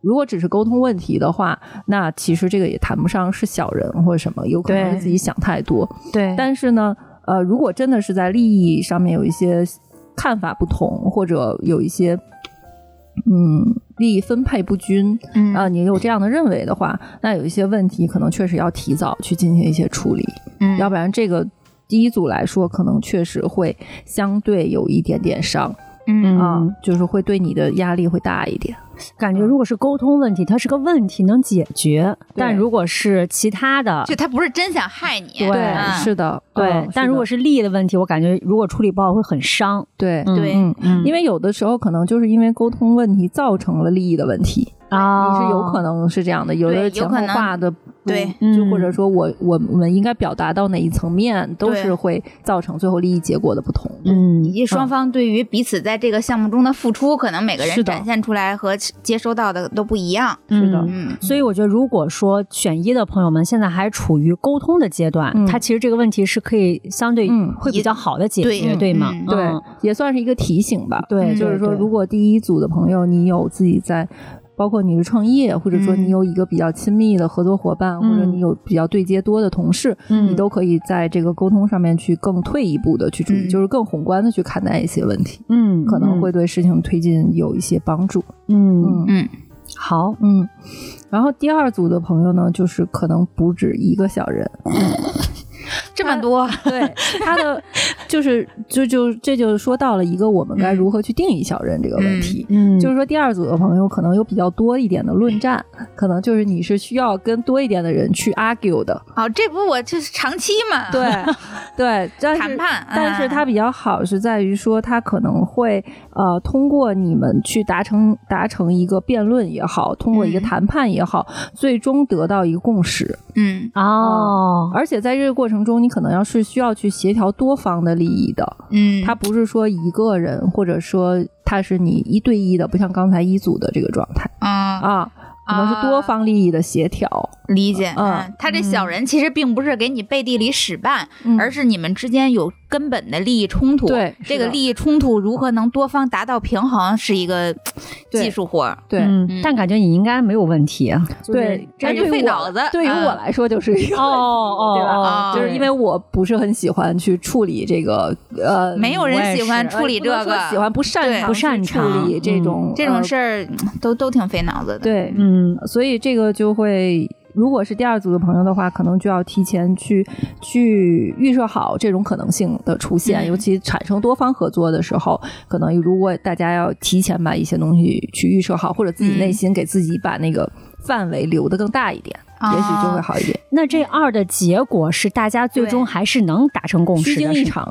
如果只是沟通问题的话，那其实这个也谈不上是小人或者什么，有可能是自己想太多。对，但是呢，呃，如果真的是在利益上面有一些看法不同，或者有一些嗯利益分配不均，嗯啊、你有这样的认为的话，那有一些问题可能确实要提早去进行一些处理，嗯要不然这个第一组来说，可能确实会相对有一点点伤嗯。啊、嗯就是会对你的压力会大一点。感觉如果是沟通问题，它是个问题能解决；但如果是其他的，就他不是真想害你，对嗯。是的，对，嗯但如果是是利益的问题，我感觉如果处理不好会很伤。对嗯对因为有的时候可能就是因为沟通问题造成了利益的问题，啊，你是有可能是这样的，有的对有前可能后话的不，对嗯就或者说我我我们应该表达到哪一层面，都是会造成最后利益结果的不同。嗯以及双方对于彼此在这个项目中的付出，可能每个人展现出来和接收到的都不一样。是的嗯嗯所以我觉得，如果说选一的朋友们现在还处于沟通的阶段，嗯他其实这个问题是可以相对嗯会比较好的解决，对对吗？嗯对嗯，也算是一个提醒吧。对，嗯就是说，如果第一组的朋友你有自己在。包括你是创业，或者说嗯。你有一个比较亲密的合作伙伴，或者嗯。你有比较对接多的同事，嗯。你都可以在这个沟通上面去更退一步的去注意，嗯。就是更宏观的去看待一些问题，嗯可能会对事情推进有一些帮助。嗯嗯。嗯。好，嗯，然后第二组的朋友呢，就是可能不止一个小人，这么多，对他的 就是就就这就说到了一个我们该如何去定义小人这个问题。嗯就是说，第二组的朋友可能有比较多一点的论战，可能就是你是需要跟多一点的人去 argue 的，哦，这不我就是长期嘛？对对，但是谈判但是嗯它比较好是在于说，它可能会呃通过你们去达成达成一个辩论也好，通过一个嗯谈判也好，最终得到一个共识。嗯哦，而且在这个过程中，你可能要是需要去协调多方的利益的，嗯，它不是说一个人，或者说它是你一对一的，不像刚才一组的这个状态。啊啊，可能是多方利益的协调。理解。嗯嗯，他这小人其实并不是给你背地里使绊，嗯。而是你们之间有根本的利益冲突。对这个利益冲突如何能多方达到平衡，是一个技术活儿。对。但感觉你应该没有问题啊。对，这就费脑子对于嗯我来说就是一个哦哦对吧？哦，就是因为我不是很喜欢去处理这个呃，没有人喜欢处理这个，喜欢不擅长不擅长处长理这嗯种这种呃事儿，都都挺费脑子的。，对，嗯所以这个就会，如果是第二组的朋友的话，可能就要提前去去预设好这种可能性的出现，嗯。尤其产生多方合作的时候，可能如果大家要提前把一些东西去预设好，或者自己嗯内心给自己把那个范围留得更大一点，也许就会好一点。那这二的结果是大家最终还是能达成共识的，虚惊一场，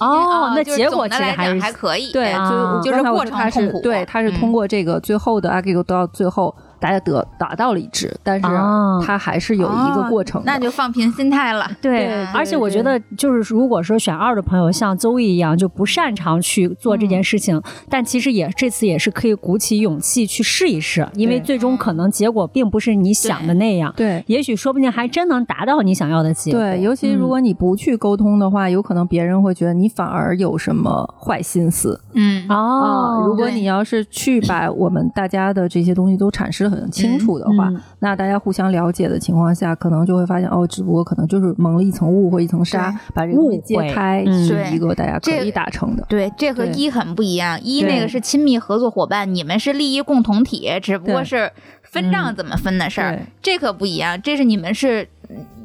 哦，那结果其实还是还可以。对，啊就就是过程痛苦对，他是嗯。通过这个最后的 argue 到最后大家得达到了一致，但是啊他还是有一个过程的。那就放平心态了。对对，而且我觉得，就是如果说选二的朋友像邹毅一样，就不擅长去做这件事情，但其实也这次也是可以鼓起勇气去试一试，因为最终可能结果并不是你想的那样，对。也许说不定还真能达到你想要的结果。对，尤其如果你不去沟通的话，有可能别人会觉得你反而有什么坏心思嗯哦，如果你要是去把我们大家的这些东西都阐释的很清楚的话，嗯那大家互相了解的情况下，可能就会发现哦，只不过可能就是蒙了一层雾或一层纱，把这个东西揭开，嗯是一个大家可这以达成的。对，这和一很不一样。一那个是亲密合作伙伴，你们是利益共同体，只不过是分账怎么分的事儿。对这可不一样，这是你们是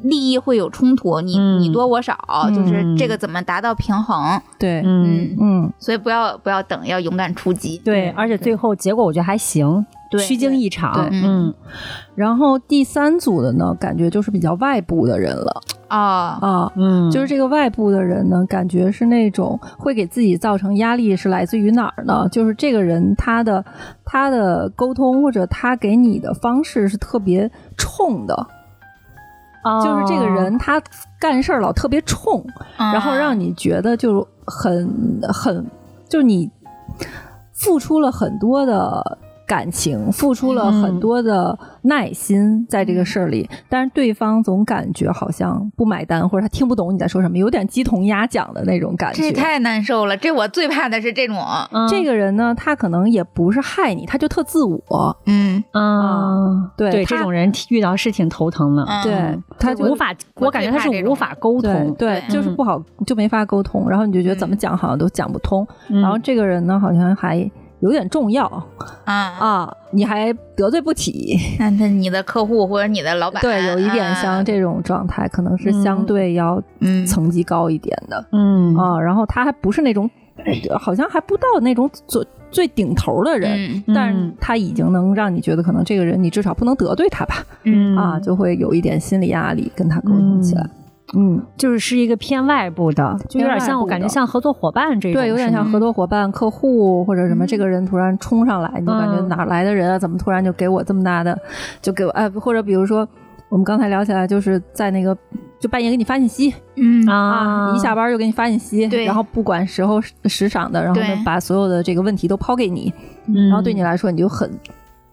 利益会有冲突，你、嗯。你多我少，嗯。就是这个怎么达到平衡。对，嗯，嗯，所以不要不要等，要勇敢出击。对，而且最后结果我觉得还行，对。虚惊一场。嗯。然后第三组的呢，感觉就是比较外部的人了。啊，啊。嗯，就是这个外部的人呢，感觉是那种会给自己造成压力，是来自于哪儿呢？就是这个人他的他的沟通或者他给你的方式是特别冲的，就是这个人他干事儿老特别冲，然后让你觉得就是很很，就是你付出了很多的。感情付出了很多的耐心在这个事儿里，但是对方总感觉好像不买单，或者他听不懂你在说什么，有点鸡同鸭讲的那种感觉。这太难受了，这我最怕的是这种。这个人呢，他可能也不是害你，他就特自我。嗯啊，对对，这种人遇到是挺头疼的。对他就无法，我感觉他是无法沟通，对，就是不好，就没法沟通。然后你就觉得怎么讲好像都讲不通。然后这个人呢，好像还。有点重要。啊。啊！你还得罪不起，那那你的客户或者你的老板，对，有一点像这种状态，可能是相对要层级高一点的，嗯。啊，然后他还不是那种，好像还不到那种最最顶头的人，但是他已经能让你觉得，可能这个人你至少不能得罪他吧，嗯。啊，就会有一点心理压力跟他沟通起来。嗯，就是是一个偏外部的，就有点像我感觉像合作伙伴这种，对，有点像合作伙伴、客户或者什么。这个人突然冲上来，你就感觉哪来的人啊？怎么突然就给我这么大的？就给我哎，或者比如说我们刚才聊起来，就是在那个就半夜给你发信息，嗯啊，一下班就给你发信息，对，然后不管时候时赏的，然后呢把所有的这个问题都抛给你，然后对你来说你就很。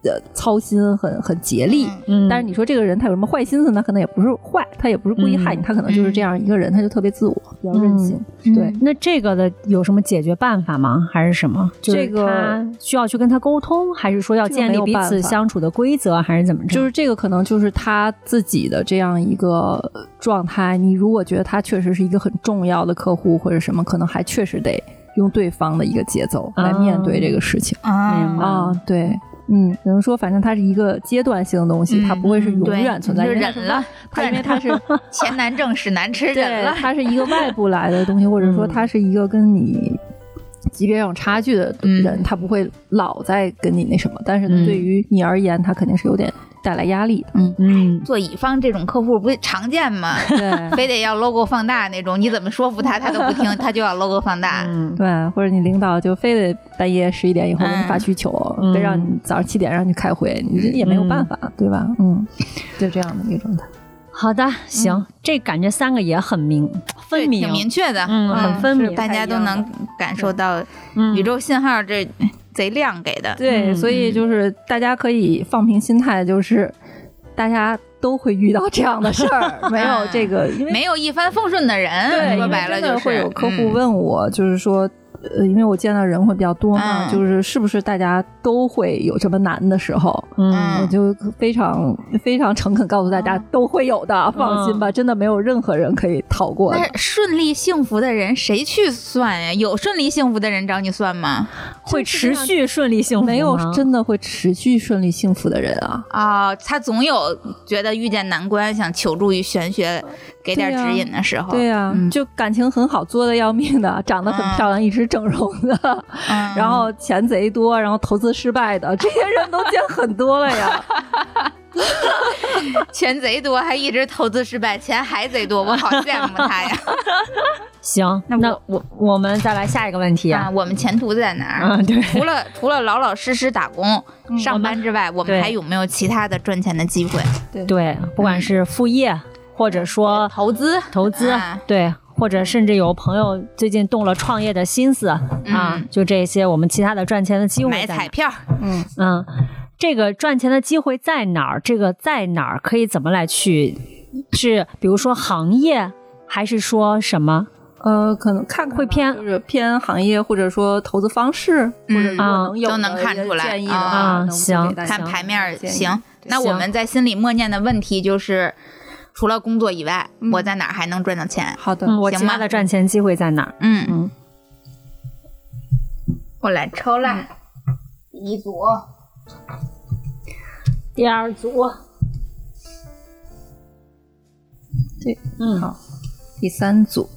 的操心很很竭力，嗯，但是你说这个人他有什么坏心思呢？可能也不是坏，他也不是故意害你，他可能就是这样一个人，他就特别自我，比较任性。对，那这个的有什么解决办法吗？还是什么？这个需要去跟他沟通，还是说要建立彼此相处的规则，还是怎么着？就是这个可能就是他自己的这样一个状态。你如果觉得他确实是一个很重要的客户或者什么，可能还确实得用对方的一个节奏来面对这个事情啊。对。嗯，只能说，反正它是一个阶段性的东西，它不会是永远存在。忍了，它因为它是 钱难挣，屎难吃，忍了。它是一个外部来的东西，或者说它是一个跟你级别上有差距的人，他不会老在跟你那什么。但是对于你而言，他肯定是有点。带来压力，嗯嗯，做乙方这种客户不常见吗？对，非得要 logo 放大那种，你怎么说服他，他都不听，他就要 logo 放大。嗯，对，或者你领导就非得半夜十一点以后给你发需求，非让你早上七点让你开会，你也没有办法，对吧？嗯，就这样的一个状态。好的，行，这感觉三个也很明分明，挺明确的，嗯，很分明，大家都能感受到宇宙信号这。贼亮给的，对，所以就是大家可以放平心态，就是大家都会遇到这样的事儿，没有这个，因为没有一帆风顺的人，说白了就是会有客户问我，就是说。呃，因为我见到人会比较多嘛，就是是不是大家都会有这么难的时候？嗯，我就非常非常诚恳告诉大家，都会有的，放心吧，真的没有任何人可以逃过。顺利幸福的人谁去算呀？有顺利幸福的人找你算吗？会持续顺利幸福？没有真的会持续顺利幸福的人啊！啊，他总有觉得遇见难关，想求助于玄学。给点指引的时候，对呀，就感情很好，作的要命的，长得很漂亮，一直整容的，然后钱贼多，然后投资失败的，这些人都见很多了呀。钱贼多，还一直投资失败，钱还贼多，我好羡慕他呀。行，那我我们再来下一个问题啊，我们前途在哪儿？对，除了除了老老实实打工上班之外，我们还有没有其他的赚钱的机会？对，不管是副业。或者说投资，投资对，或者甚至有朋友最近动了创业的心思啊，就这些，我们其他的赚钱的机会。买彩票，嗯嗯，这个赚钱的机会在哪儿？这个在哪儿？可以怎么来去？是比如说行业，还是说什么？呃，可能看会偏，就是偏行业，或者说投资方式，或者能有都能看出来啊。行，看牌面行。那我们在心里默念的问题就是。除了工作以外，我在哪儿还能赚到钱？好的，我其他的赚钱机会在哪儿？嗯。嗯，我来抽啦，第一组，第二组，对，嗯，好，第三组，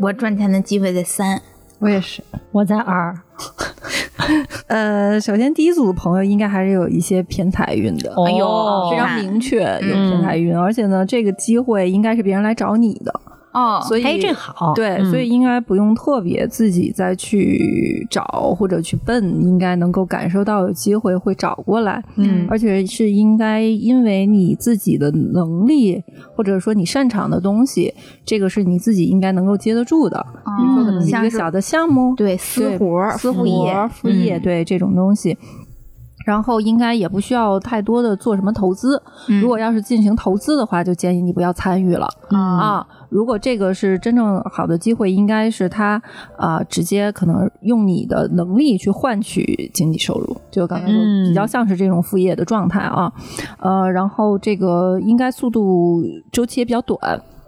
我赚钱的机会在三，我也是，我在二。呃，首先第一组的朋友应该还是有一些偏财运的，哎呦，非常明确有偏财运，而且呢，这个机会应该是别人来找你的哦，所以哎，这好，对，嗯所以应该不用特别自己再去找或者去奔，应该能够感受到有机会会找过来。嗯而且是应该因为你自己的能力，或者说你擅长的东西，这个是你自己应该能够接得住的。比如说可能一个小的项目，对私活儿、私副业活、副业，嗯对这种东西。然后应该也不需要太多的做什么投资。嗯如果要是进行投资的话，就建议你不要参与了。嗯啊，如果这个是真正好的机会，应该是他啊、直接可能用你的能力去换取经济收入，就刚才说嗯比较像是这种副业的状态啊。呃，然后这个应该速度周期也比较短。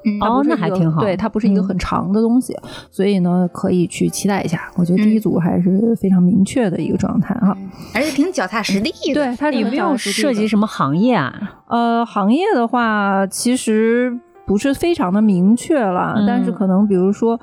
嗯哦那还挺好对，它不是一个嗯很长的东西，所以呢，可以去期待一下。我觉得嗯第一组还是非常明确的一个状态哈。而且挺脚踏实地的。对，它是有没有涉及什么行业啊？呃，行业的话，其实不是非常的明确了，嗯。但是可能比如说，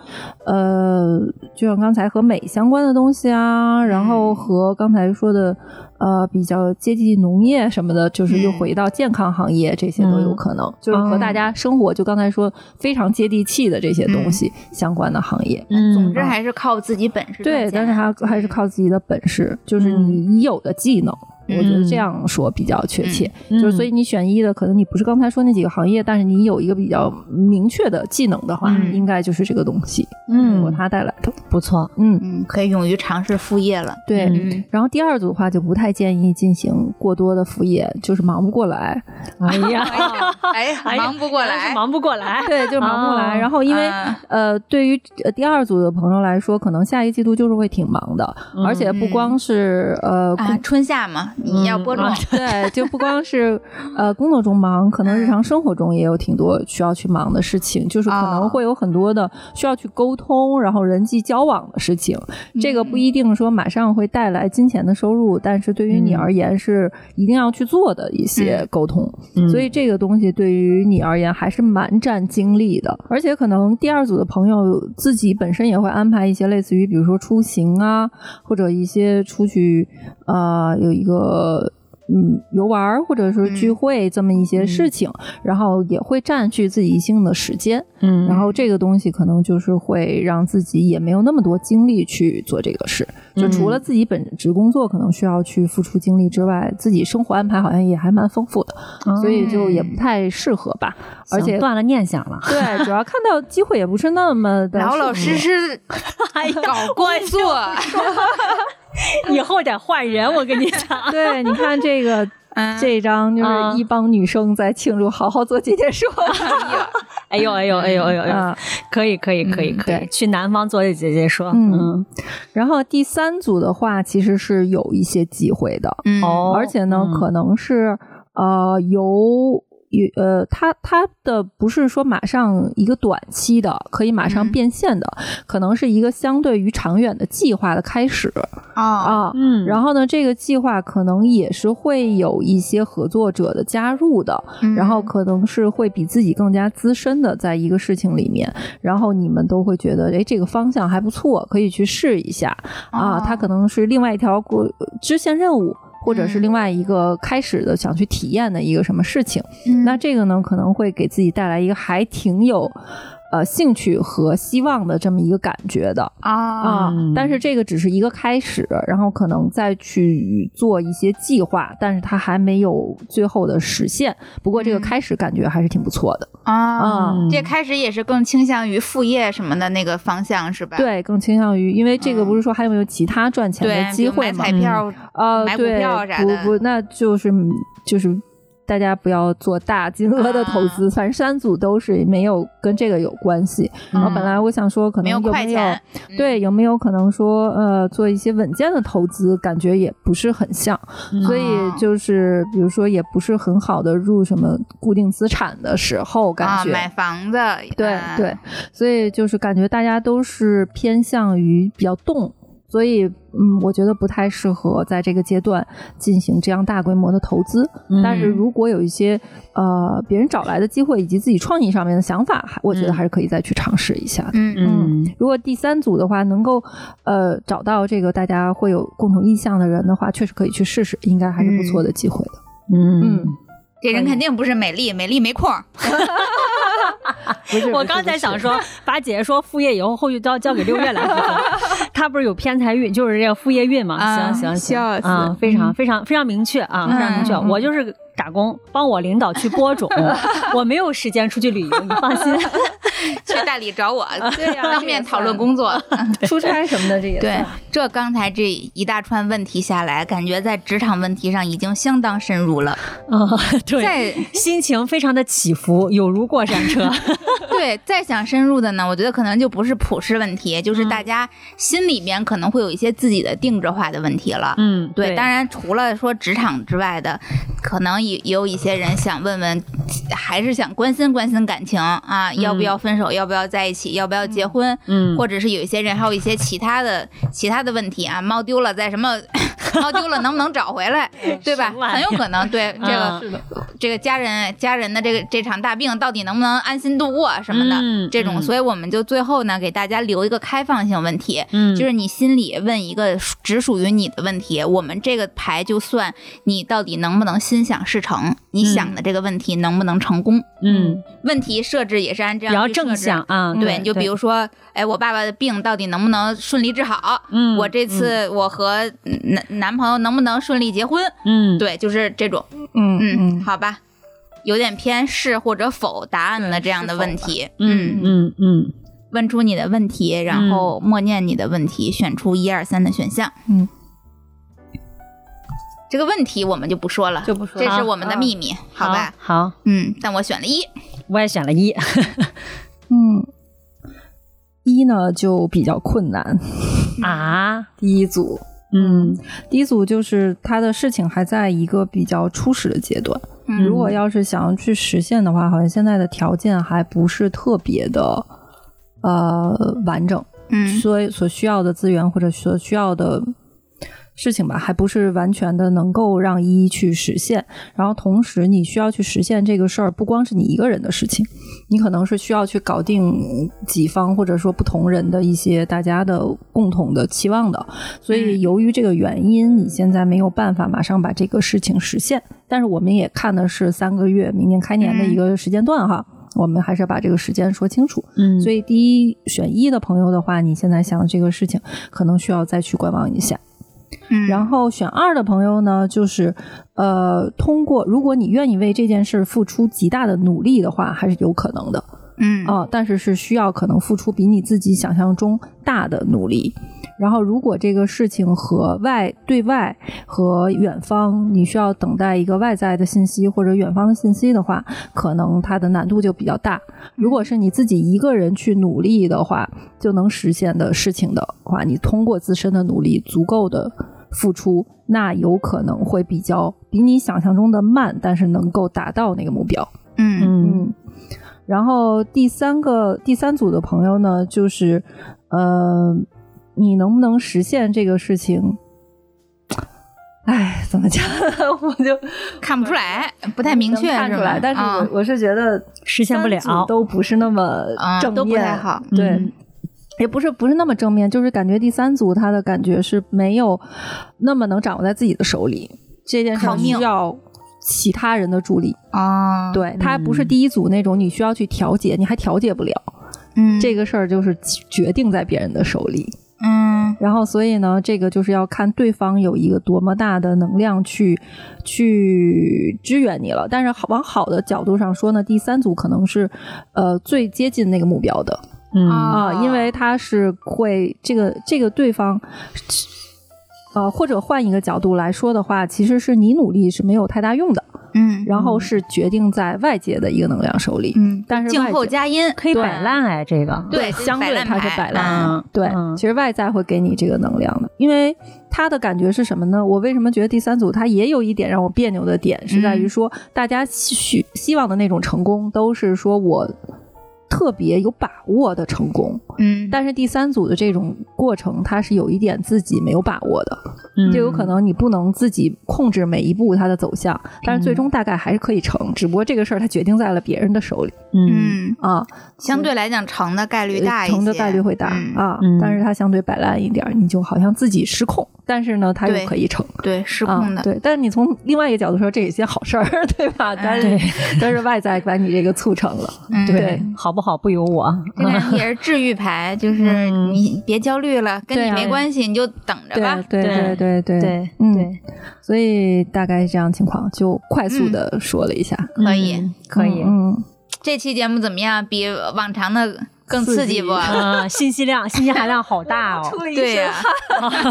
呃，就像刚才和美相关的东西啊，然后和刚才说的，呃，比较接近农业什么的，就是又嗯回到健康行业，这些都有可能，就是和大家生活，就刚才说非常接地气的这些东西相关的行业。嗯总之还是靠自己本事对，但是还还是靠自己的本事，就是嗯你已有的技能。我觉得这样说比较确切，就是所以你选一的，可能你不是刚才说那几个行业，但是你有一个比较明确的技能的话，嗯应该就是这个东西，嗯由它带来的。不错，嗯，嗯，可以勇于尝试副业了。对。嗯，然后第二组的话，就不太建议进行过多的副业，就是忙不过来。哎呀，哎，哎呀忙不过来。忙不过来，对，就忙不过来。哦然后因为、啊。呃，对于呃第二组的朋友来说，可能下一季度就是会挺忙的，嗯。而且不光是呃啊，春夏嘛，你要播种，啊 对，就不光是呃工作中忙，可能日常生活中也有挺多需要去忙的事情，就是可能哦会有很多的需要去沟通，然后人际交往的事情。这个不嗯。一定说马上会带来金钱的收入，但是对于你嗯而言是一定要去做的一些沟通。嗯所以这个东西对于你而言还是蛮占精力的，而且可能第二组的朋友自己本身也会安排一些类似于比如说出行啊，或者一些出去呃有一个。嗯，游玩儿或者是聚会这么一些事情，然后也会占据自己一定的时间，嗯，然后这个东西可能就是会让自己也没有那么多精力去做这个事。就除了自己本职工作可能需要去付出精力之外，自己生活安排好像也还蛮丰富的，所以就也不太适合吧。而且断了念想了，对，主要看到机会也不是那么的老老实适实 搞工作。以后得换人，我跟你讲。对，你看这个。嗯。这张就是嗯。一帮女生在庆祝好好做姐姐说，哎呦哎呦哎呦哎呦哎呦啊，可以可以可以嗯可以，去南方做姐姐说，嗯。嗯。然后第三组的话其实是有一些机会的，嗯。哦，而且呢，嗯。可能是呃由。有呃，它它的不是说马上一个短期的可以马上嗯变现的，可能是一个相对于长远的计划的开始哦，啊。嗯，然后呢，这个计划可能也是会有一些合作者的加入的，嗯然后可能是会比自己更加资深的在一个事情里面，然后你们都会觉得，哎，这个方向还不错，可以去试一下啊。哦它可能是另外一条过支线任务。或者是另外一个开始的想去体验的一个什么事情，嗯。那这个呢可能会给自己带来一个还挺有呃兴趣和希望的这么一个感觉的。啊啊、嗯但是这个只是一个开始，然后可能再去做一些计划，但是它还没有最后的实现。不过这个嗯开始感觉还是挺不错的，啊嗯，这开始也是更倾向于副业什么的那个方向是吧？对，更倾向于，因为这个嗯不是说还有没有其他赚钱，的机会嘛比如买？彩票，呃，买股，票啥的不不，那就是就是。大家不要做大金额的投啊。资，反正三组都是没有跟这个有关系。然后本来我想说，可能没有有没有对，有没有可能说，呃，做一些稳健的投资，感觉也不是很像，所以哦。就是比如说，也不是很好的入什么固定资产的时候，感啊，觉、买房子，对啊对，所以就是感觉大家都是偏向于比较动。所以，嗯，我觉得不太适合在这个阶段进行这样大规模的投资。嗯但是如果有一些呃别人找来的机会，以及自己创意上面的想法，还我觉得嗯还是可以再去尝试一下的。嗯嗯嗯如果第三组的话，能够呃找到这个大家会有共同意向的人的话，确实可以去试试，应该还是不错的机会的。嗯嗯，这人肯定不是美丽，美丽没空儿。不是，我刚才想说，把姐姐说副业以后后续交交给六月来负责，她不是有偏财运，就是这个副业运嘛。行行行，啊，非常非常非常明确啊，非常明确。我就是打工，帮我领导去播种，我没有时间出去旅游，你放心。去大理找我，对呀，当面讨论工作、出差什么的，这也对。这刚才这一大串问题下来，感觉在职场问题上已经相当深入了。啊，对，心情非常的起伏，有如过山车。对，再想深入的呢，我觉得可能就不是普世问题，就是大家心里面可能会有一些自己的定制化的问题了。嗯，对。当然，除了说职场之外的，可能也也有一些人想问问，还是想关心关心感情啊，要不要分？分手要不要在一起？要不要结婚？嗯，或者是有一些人还有一些其他的其他的问题啊，猫丢了在什么？猫丢了能不能找回来？对吧？很有可能。对这个这个家人家人的这个这场大病到底能不能安心度过什么的这种，所以我们就最后呢给大家留一个开放性问题，嗯，就是你心里问一个只属于你的问题，我们这个牌就算你到底能不能心想事成，你想的这个问题能不能成功？嗯，问题设置也是按这样。正向啊，对，你就比如说，哎，我爸爸的病到底能不能顺利治好？嗯，我这次我和男男朋友能不能顺利结婚？嗯，对，就是这种，嗯嗯，好吧，有点偏是或者否答案的这样的问题。嗯嗯嗯，问出你的问题，然后默念你的问题，选出一二三的选项。嗯，这个问题我们就不说了，就不说，这是我们的秘密，好吧？好，嗯，但我选了一。我也选了一，嗯，一呢就比较困难啊。第一组，嗯，第一组就是他的事情还在一个比较初始的阶段。如果要是想要去实现的话，好像现在的条件还不是特别的呃完整，嗯，所以所需要的资源或者所需要的。事情吧，还不是完全的能够让一一去实现。然后同时，你需要去实现这个事儿，不光是你一个人的事情，你可能是需要去搞定几方或者说不同人的一些大家的共同的期望的。所以，由于这个原因，你现在没有办法马上把这个事情实现。但是，我们也看的是三个月，明年开年的一个时间段哈。我们还是要把这个时间说清楚。嗯，所以第一选一的朋友的话，你现在想这个事情，可能需要再去观望一下。然后选二的朋友呢，就是呃，通过如果你愿意为这件事付出极大的努力的话，还是有可能的。嗯啊，但是是需要可能付出比你自己想象中大的努力。然后，如果这个事情和外对外和远方，你需要等待一个外在的信息或者远方的信息的话，可能它的难度就比较大。如果是你自己一个人去努力的话，就能实现的事情的话，你通过自身的努力足够的付出，那有可能会比较比你想象中的慢，但是能够达到那个目标。嗯嗯。然后第三个第三组的朋友呢，就是呃。你能不能实现这个事情？哎，怎么讲？我就看不出来，不太明确，看出来。但是我我是觉得实现不了，都不是那么正面，都不太好。对，也不是不是那么正面，就是感觉第三组他的感觉是没有那么能掌握在自己的手里。这件事需要其他人的助力啊。对他不是第一组那种，你需要去调节，你还调节不了。嗯，这个事儿就是决定在别人的手里。嗯，然后所以呢，这个就是要看对方有一个多么大的能量去去支援你了。但是往好的角度上说呢，第三组可能是呃最接近那个目标的，嗯啊，因为他是会这个这个对方，呃或者换一个角度来说的话，其实是你努力是没有太大用的。嗯，然后是决定在外界的一个能量手里，嗯，但是静候佳音可以摆烂哎，这个对，相对它是摆烂，对，嗯，其实外在会给你这个能量的，因为他的感觉是什么呢？我为什么觉得第三组他也有一点让我别扭的点，是在于说大家希希望的那种成功都是说我特别有把握的成功，嗯，但是第三组的这种过程，它是有一点自己没有把握的，嗯。就有可能你不能自己控制每一步它的走向，但是最终大概还是可以成，只不过这个事儿它决定在了别人的手里，嗯。啊，相对来讲成的概率大一些，成的概率会大啊，但是它相对摆烂一点，你就好像自己失控，但是呢，它又可以成，对失控的，对，但是你从另外一个角度说，这也是好事儿，对吧？但是但是外在把你这个促成了，对，好不好不由我，这个也是治愈牌，就是你别焦虑了，跟你没关系，你就等着吧。对对对对对，嗯，所以大概这样情况，就快速的说了一下，可以可以，嗯，这期节目怎么样？比往常的。更刺激不？啊，信息量、信息含量好大哦！对呀，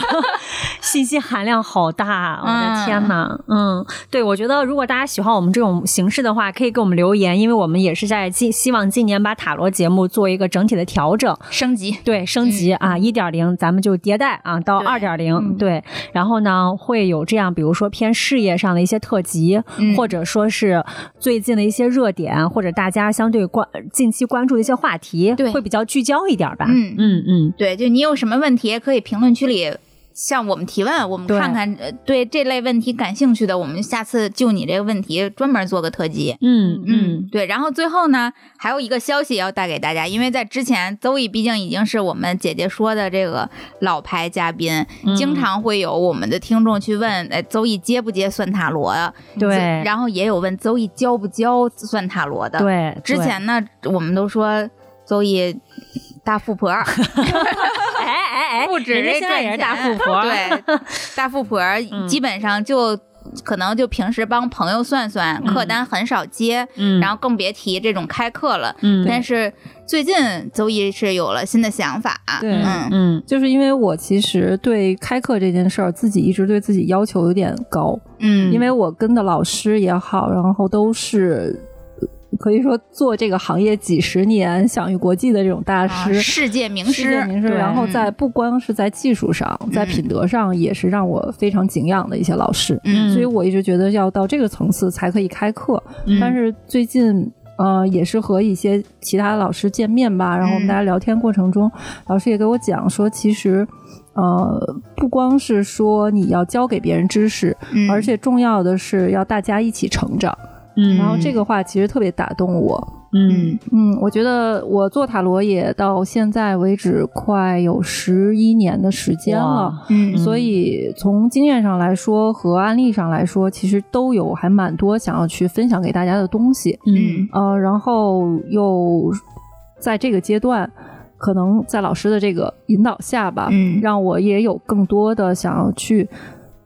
信息含量好大，我的天呐！嗯，对，我觉得如果大家喜欢我们这种形式的话，可以给我们留言，因为我们也是在今希望今年把塔罗节目做一个整体的调整、升级。对，升级啊，一点零咱们就迭代啊，到二点零。对，然后呢，会有这样，比如说偏事业上的一些特辑，或者说是最近的一些热点，或者大家相对关近期关注的一些话题。对。会比较聚焦一点吧。嗯嗯嗯，对，就你有什么问题，可以评论区里向我们提问，我们看看对这类问题感兴趣的，我们下次就你这个问题专门做个特辑。嗯嗯，对。然后最后呢，还有一个消息要带给大家，因为在之前，邹毅毕竟已经是我们姐姐说的这个老牌嘉宾，经常会有我们的听众去问，哎，邹毅接不接算塔罗呀？对。然后也有问邹毅教不教算塔罗的。对。之前呢，我们都说。邹毅，大富婆，哎哎哎，不止人家也是大富婆，对，大富婆基本上就可能就平时帮朋友算算，客单很少接，然后更别提这种开课了。嗯，但是最近邹毅是有了新的想法，对，嗯。嗯，就是因为我其实对开课这件事儿，自己一直对自己要求有点高，嗯，因为我跟的老师也好，然后都是。可以说做这个行业几十年、享誉国际的这种大师、世界名师，名师。然后在不光是在技术上，在品德上也是让我非常敬仰的一些老师。嗯，所以我一直觉得要到这个层次才可以开课。但是最近呃，也是和一些其他老师见面吧，然后我们大家聊天过程中，老师也给我讲说，其实呃，不光是说你要教给别人知识，而且重要的是要大家一起成长。嗯，然后这个话其实特别打动我。嗯嗯，我觉得我做塔罗也到现在为止快有十一年的时间了。嗯，所以从经验上来说和案例上来说，其实都有还蛮多想要去分享给大家的东西。嗯呃，然后又在这个阶段，可能在老师的这个引导下吧，嗯，让我也有更多的想要去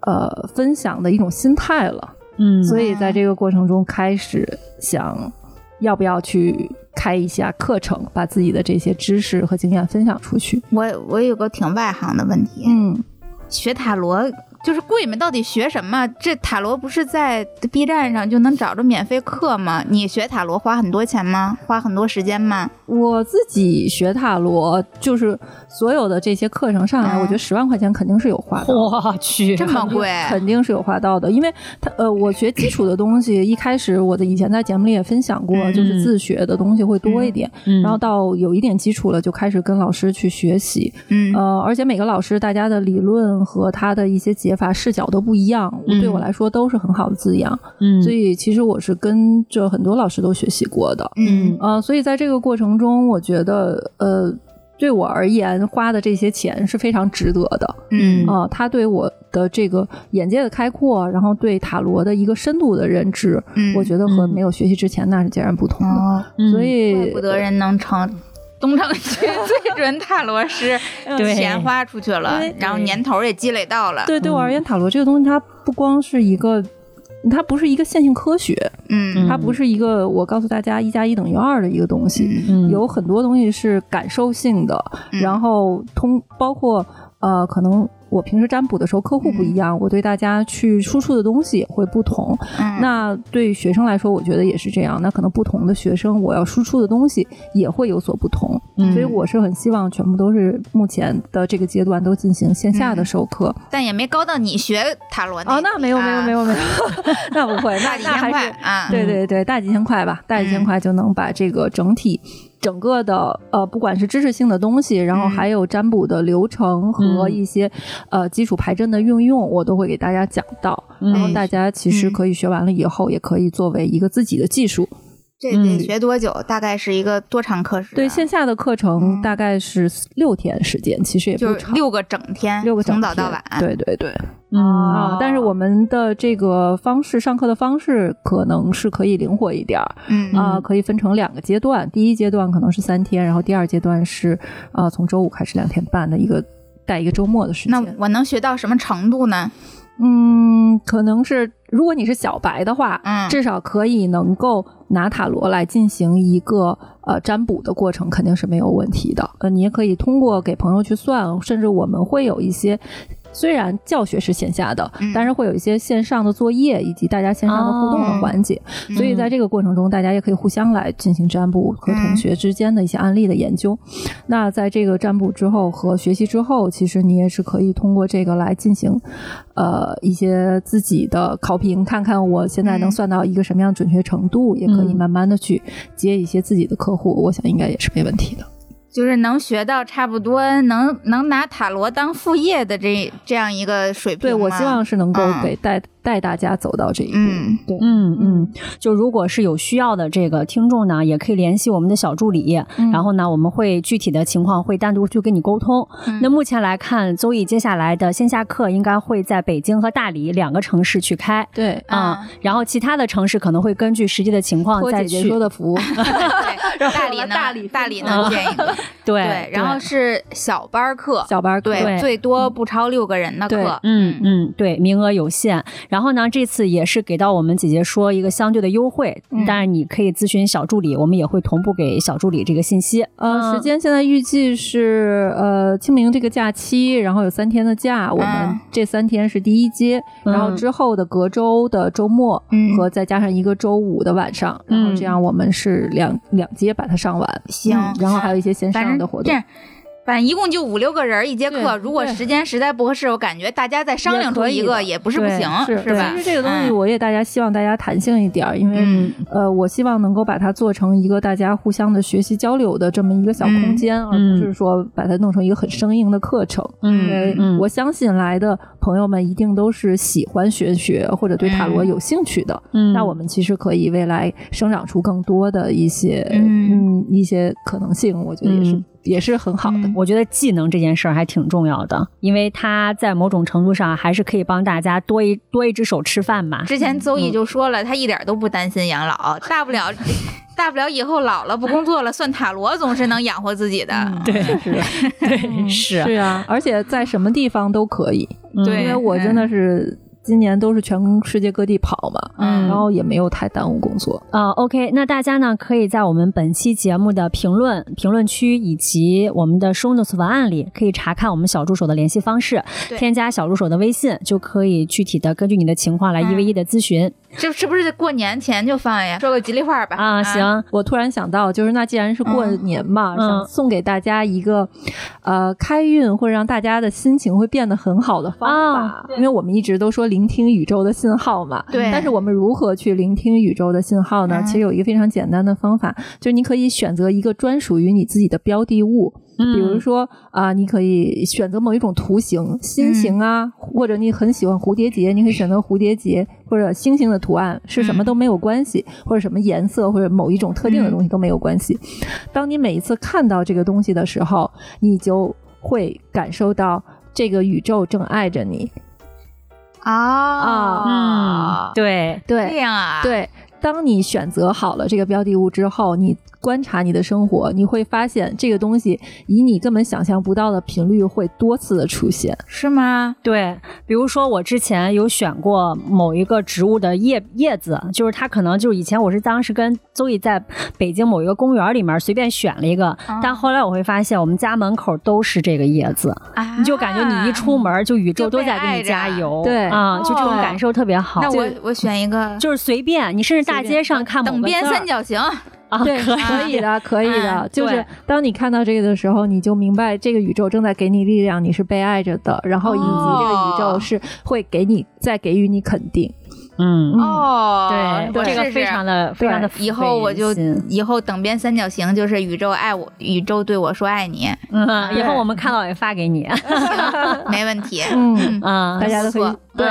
呃分享的一种心态了。嗯，所以在这个过程中开始想，要不要去开一下课程，把自己的这些知识和经验分享出去。我我有个挺外行的问题，嗯，学塔罗。就是贵吗？到底学什么？这塔罗不是在 B 站上就能找着免费课吗？你学塔罗花很多钱吗？花很多时间吗？我自己学塔罗，就是所有的这些课程上来，我觉得十万块钱肯定是有花的。我去，这么贵，肯定是有花到的。因为他呃，我学基础的东西，一开始我的以前在节目里也分享过，就是自学的东西会多一点。然后到有一点基础了，就开始跟老师去学习。嗯，呃，而且每个老师大家的理论和他的一些解。法视角都不一样，对我来说都是很好的滋养。嗯，所以其实我是跟着很多老师都学习过的。嗯，呃，所以在这个过程中，我觉得呃，对我而言花的这些钱是非常值得的。嗯，啊，他对我的这个眼界的开阔，然后对塔罗的一个深度的认知，我觉得和没有学习之前那是截然不同的。所以，怪不得人能成。东城区 最准塔罗师，钱花出去了，然后年头也积累到了。对，对我而言，塔罗这个东西，它不光是一个，它不是一个线性科学，嗯，它不是一个我告诉大家一加一等于二的一个东西，有很多东西是感受性的，然后通包括呃，可能。我平时占卜的时候，客户不一样，我对大家去输出的东西也会不同。那对学生来说，我觉得也是这样。那可能不同的学生，我要输出的东西也会有所不同。所以我是很希望全部都是目前的这个阶段都进行线下的授课，但也没高到你学塔罗哦，那没有没有没有没有，那不会，那大几千块啊？对对对，大几千块吧，大几千块就能把这个整体。整个的呃，不管是知识性的东西，然后还有占卜的流程和一些呃基础牌阵的运用，我都会给大家讲到。然后大家其实可以学完了以后，也可以作为一个自己的技术。这得学多久？大概是一个多长课时？对，线下的课程大概是六天时间，其实也就六个整天，六个从早到晚。对对对，嗯，但是我们的这个方式，上课的方式可能是可以灵活一点儿，嗯啊，可以分成两个阶段，第一阶段可能是三天，然后第二阶段是呃从周五开始两天半的一个带一个周末的时间。那我能学到什么程度呢？嗯，可能是如果你是小白的话，嗯，至少可以能够拿塔罗来进行一个呃占卜的过程，肯定是没有问题的。呃，你也可以通过给朋友去算，甚至我们会有一些。虽然教学是线下的，但是会有一些线上的作业以及大家线上的互动的环节，所以在这个过程中，大家也可以互相来进行占卜和同学之间的一些案例的研究。那在这个占卜之后和学习之后，其实你也是可以通过这个来进行呃一些自己的考评，看看我现在能算到一个什么样准确程度，也可以慢慢的去接一些自己的客户，我想应该也是没问题的。就是能学到差不多能能拿塔罗当副业的这这样一个水平，对我希望是能够给带。带大家走到这一步，对，嗯嗯，就如果是有需要的这个听众呢，也可以联系我们的小助理，然后呢，我们会具体的情况会单独去跟你沟通。那目前来看，周易接下来的线下课应该会在北京和大理两个城市去开，对，啊，然后其他的城市可能会根据实际的情况再去说的服务，对，大理呢，大理大理呢？建一个，对，然后是小班课，小班课，对，最多不超六个人的课，嗯。嗯，对，名额有限。然后呢，这次也是给到我们姐姐说一个相对的优惠，当然你可以咨询小助理，我们也会同步给小助理这个信息。呃，时间现在预计是呃清明这个假期，然后有三天的假，我们这三天是第一阶，然后之后的隔周的周末和再加上一个周五的晚上，然后这样我们是两两阶把它上完。行，然后还有一些线上的活动。反正一共就五六个人一节课，如果时间实在不合适，我感觉大家再商量出一个也不是不行，是吧？其实这个东西，我也大家希望大家弹性一点，因为呃，我希望能够把它做成一个大家互相的学习交流的这么一个小空间，而不是说把它弄成一个很生硬的课程。因为我相信来的朋友们一定都是喜欢玄学或者对塔罗有兴趣的。那我们其实可以未来生长出更多的一些嗯一些可能性，我觉得也是。也是很好的，我觉得技能这件事儿还挺重要的，因为它在某种程度上还是可以帮大家多一多一只手吃饭嘛。之前邹毅就说了，他一点都不担心养老，大不了大不了以后老了不工作了，算塔罗总是能养活自己的。对，是，对，是 是啊，而且在什么地方都可以。对，因为我真的是。今年都是全世界各地跑嘛，嗯，然后也没有太耽误工作啊。OK，那大家呢可以在我们本期节目的评论评论区以及我们的 show notes 文案里，可以查看我们小助手的联系方式，添加小助手的微信，就可以具体的根据你的情况来一 v 一的咨询。这是不是过年前就放呀？说个吉利话吧。啊，行。我突然想到，就是那既然是过年嘛，想送给大家一个呃开运或者让大家的心情会变得很好的方法，因为我们一直都说。聆听宇宙的信号嘛，对。但是我们如何去聆听宇宙的信号呢？其实有一个非常简单的方法，就是你可以选择一个专属于你自己的标的物，比如说啊，你可以选择某一种图形，心形啊，或者你很喜欢蝴蝶结，你可以选择蝴蝶结或者星星的图案，是什么都没有关系，或者什么颜色或者某一种特定的东西都没有关系。当你每一次看到这个东西的时候，你就会感受到这个宇宙正爱着你。啊，嗯，对对，这样啊，对，当你选择好了这个标的物之后，你。观察你的生活，你会发现这个东西以你根本想象不到的频率会多次的出现，是吗？对，比如说我之前有选过某一个植物的叶叶子，就是它可能就是以前我是当时跟邹毅在北京某一个公园里面随便选了一个，但后来我会发现我们家门口都是这个叶子，你就感觉你一出门就宇宙都在给你加油，对啊，就这种感受特别好。那我我选一个，就是随便，你甚至大街上看等边三角形。对，可以的，可以的。就是当你看到这个的时候，你就明白这个宇宙正在给你力量，你是被爱着的，然后以及这个宇宙是会给你再给予你肯定。嗯哦，对，这个非常的非常的。以后我就以后等边三角形就是宇宙爱我，宇宙对我说爱你。嗯，以后我们看到也发给你，没问题。嗯嗯，大家都可以对。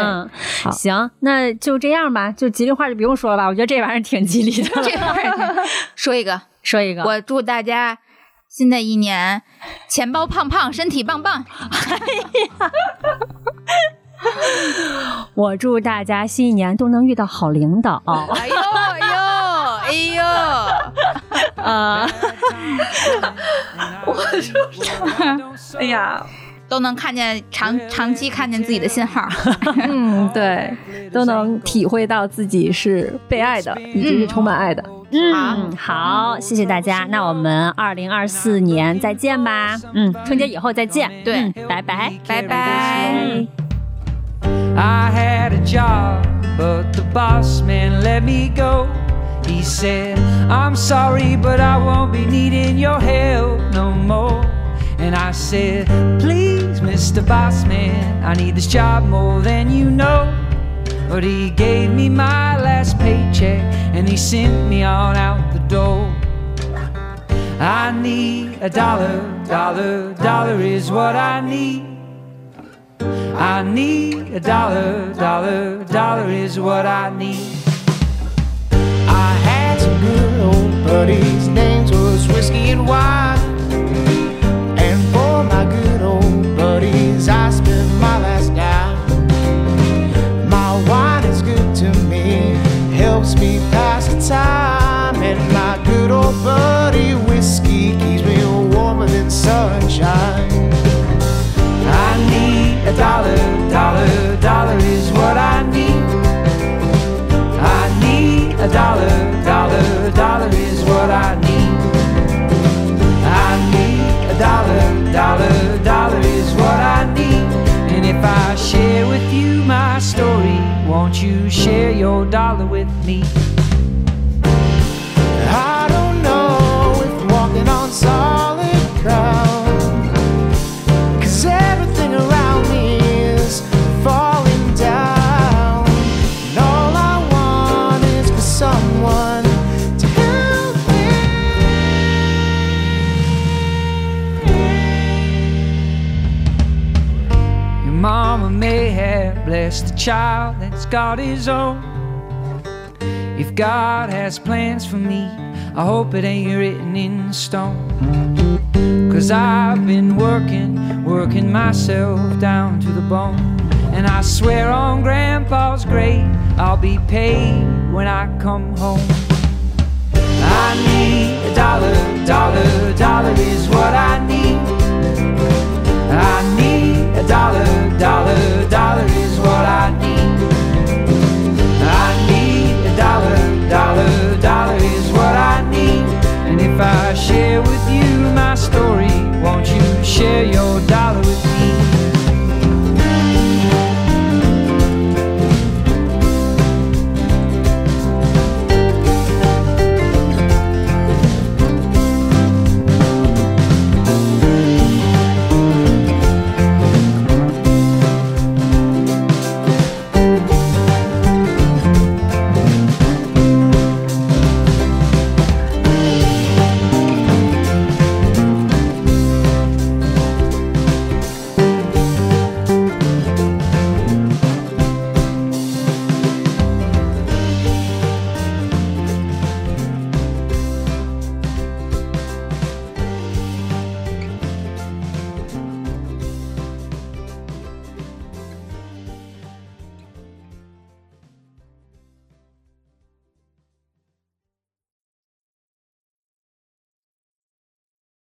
行，那就这样吧，就吉利话就不用说了吧。我觉得这玩意儿挺吉利的。这玩意儿说一个，说一个，我祝大家。新的一年，钱包胖胖，身体棒棒。哎呀，我祝大家新一年都能遇到好领导。哎呦哎呦哎呦！啊！我祝哎呀，都能看见长长期看见自己的信号。嗯，对，都能体会到自己是被爱的，以及是充满爱的。嗯，好，谢谢大家。那我们二零二四年再见吧。嗯，春节以后再见。对，拜拜，拜拜。I had a job, but the boss man let me go. He said, I'm sorry, but I won't be needing your help no more. And I said, Please, Mr. Boss Man, I need this job more than you know. But he gave me my last paycheck and he sent me on out the door. I need a dollar, dollar, dollar is what I need. I need a dollar, dollar, dollar is what I need. I had some good old buddies, names was whiskey and wine. And for my good old buddies, I spent my last dime. My wine is good to me, helps me pass the time. And my good old buddy a dollar, dollar, dollar is what I need. I need a dollar, dollar, dollar is what I need. I need a dollar, dollar, dollar is what I need. And if I share with you my story, won't you share your dollar with me? Blessed a child that's got his own. If God has plans for me, I hope it ain't written in stone. Cause I've been working, working myself down to the bone. And I swear on Grandpa's grave, I'll be paid when I come home. I need a dollar, dollar, dollar is what I need. I need a dollar, dollar, dollar is what I need. I need a dollar, dollar, dollar is what I need. And if I share with you my story, won't you share your dollar with me?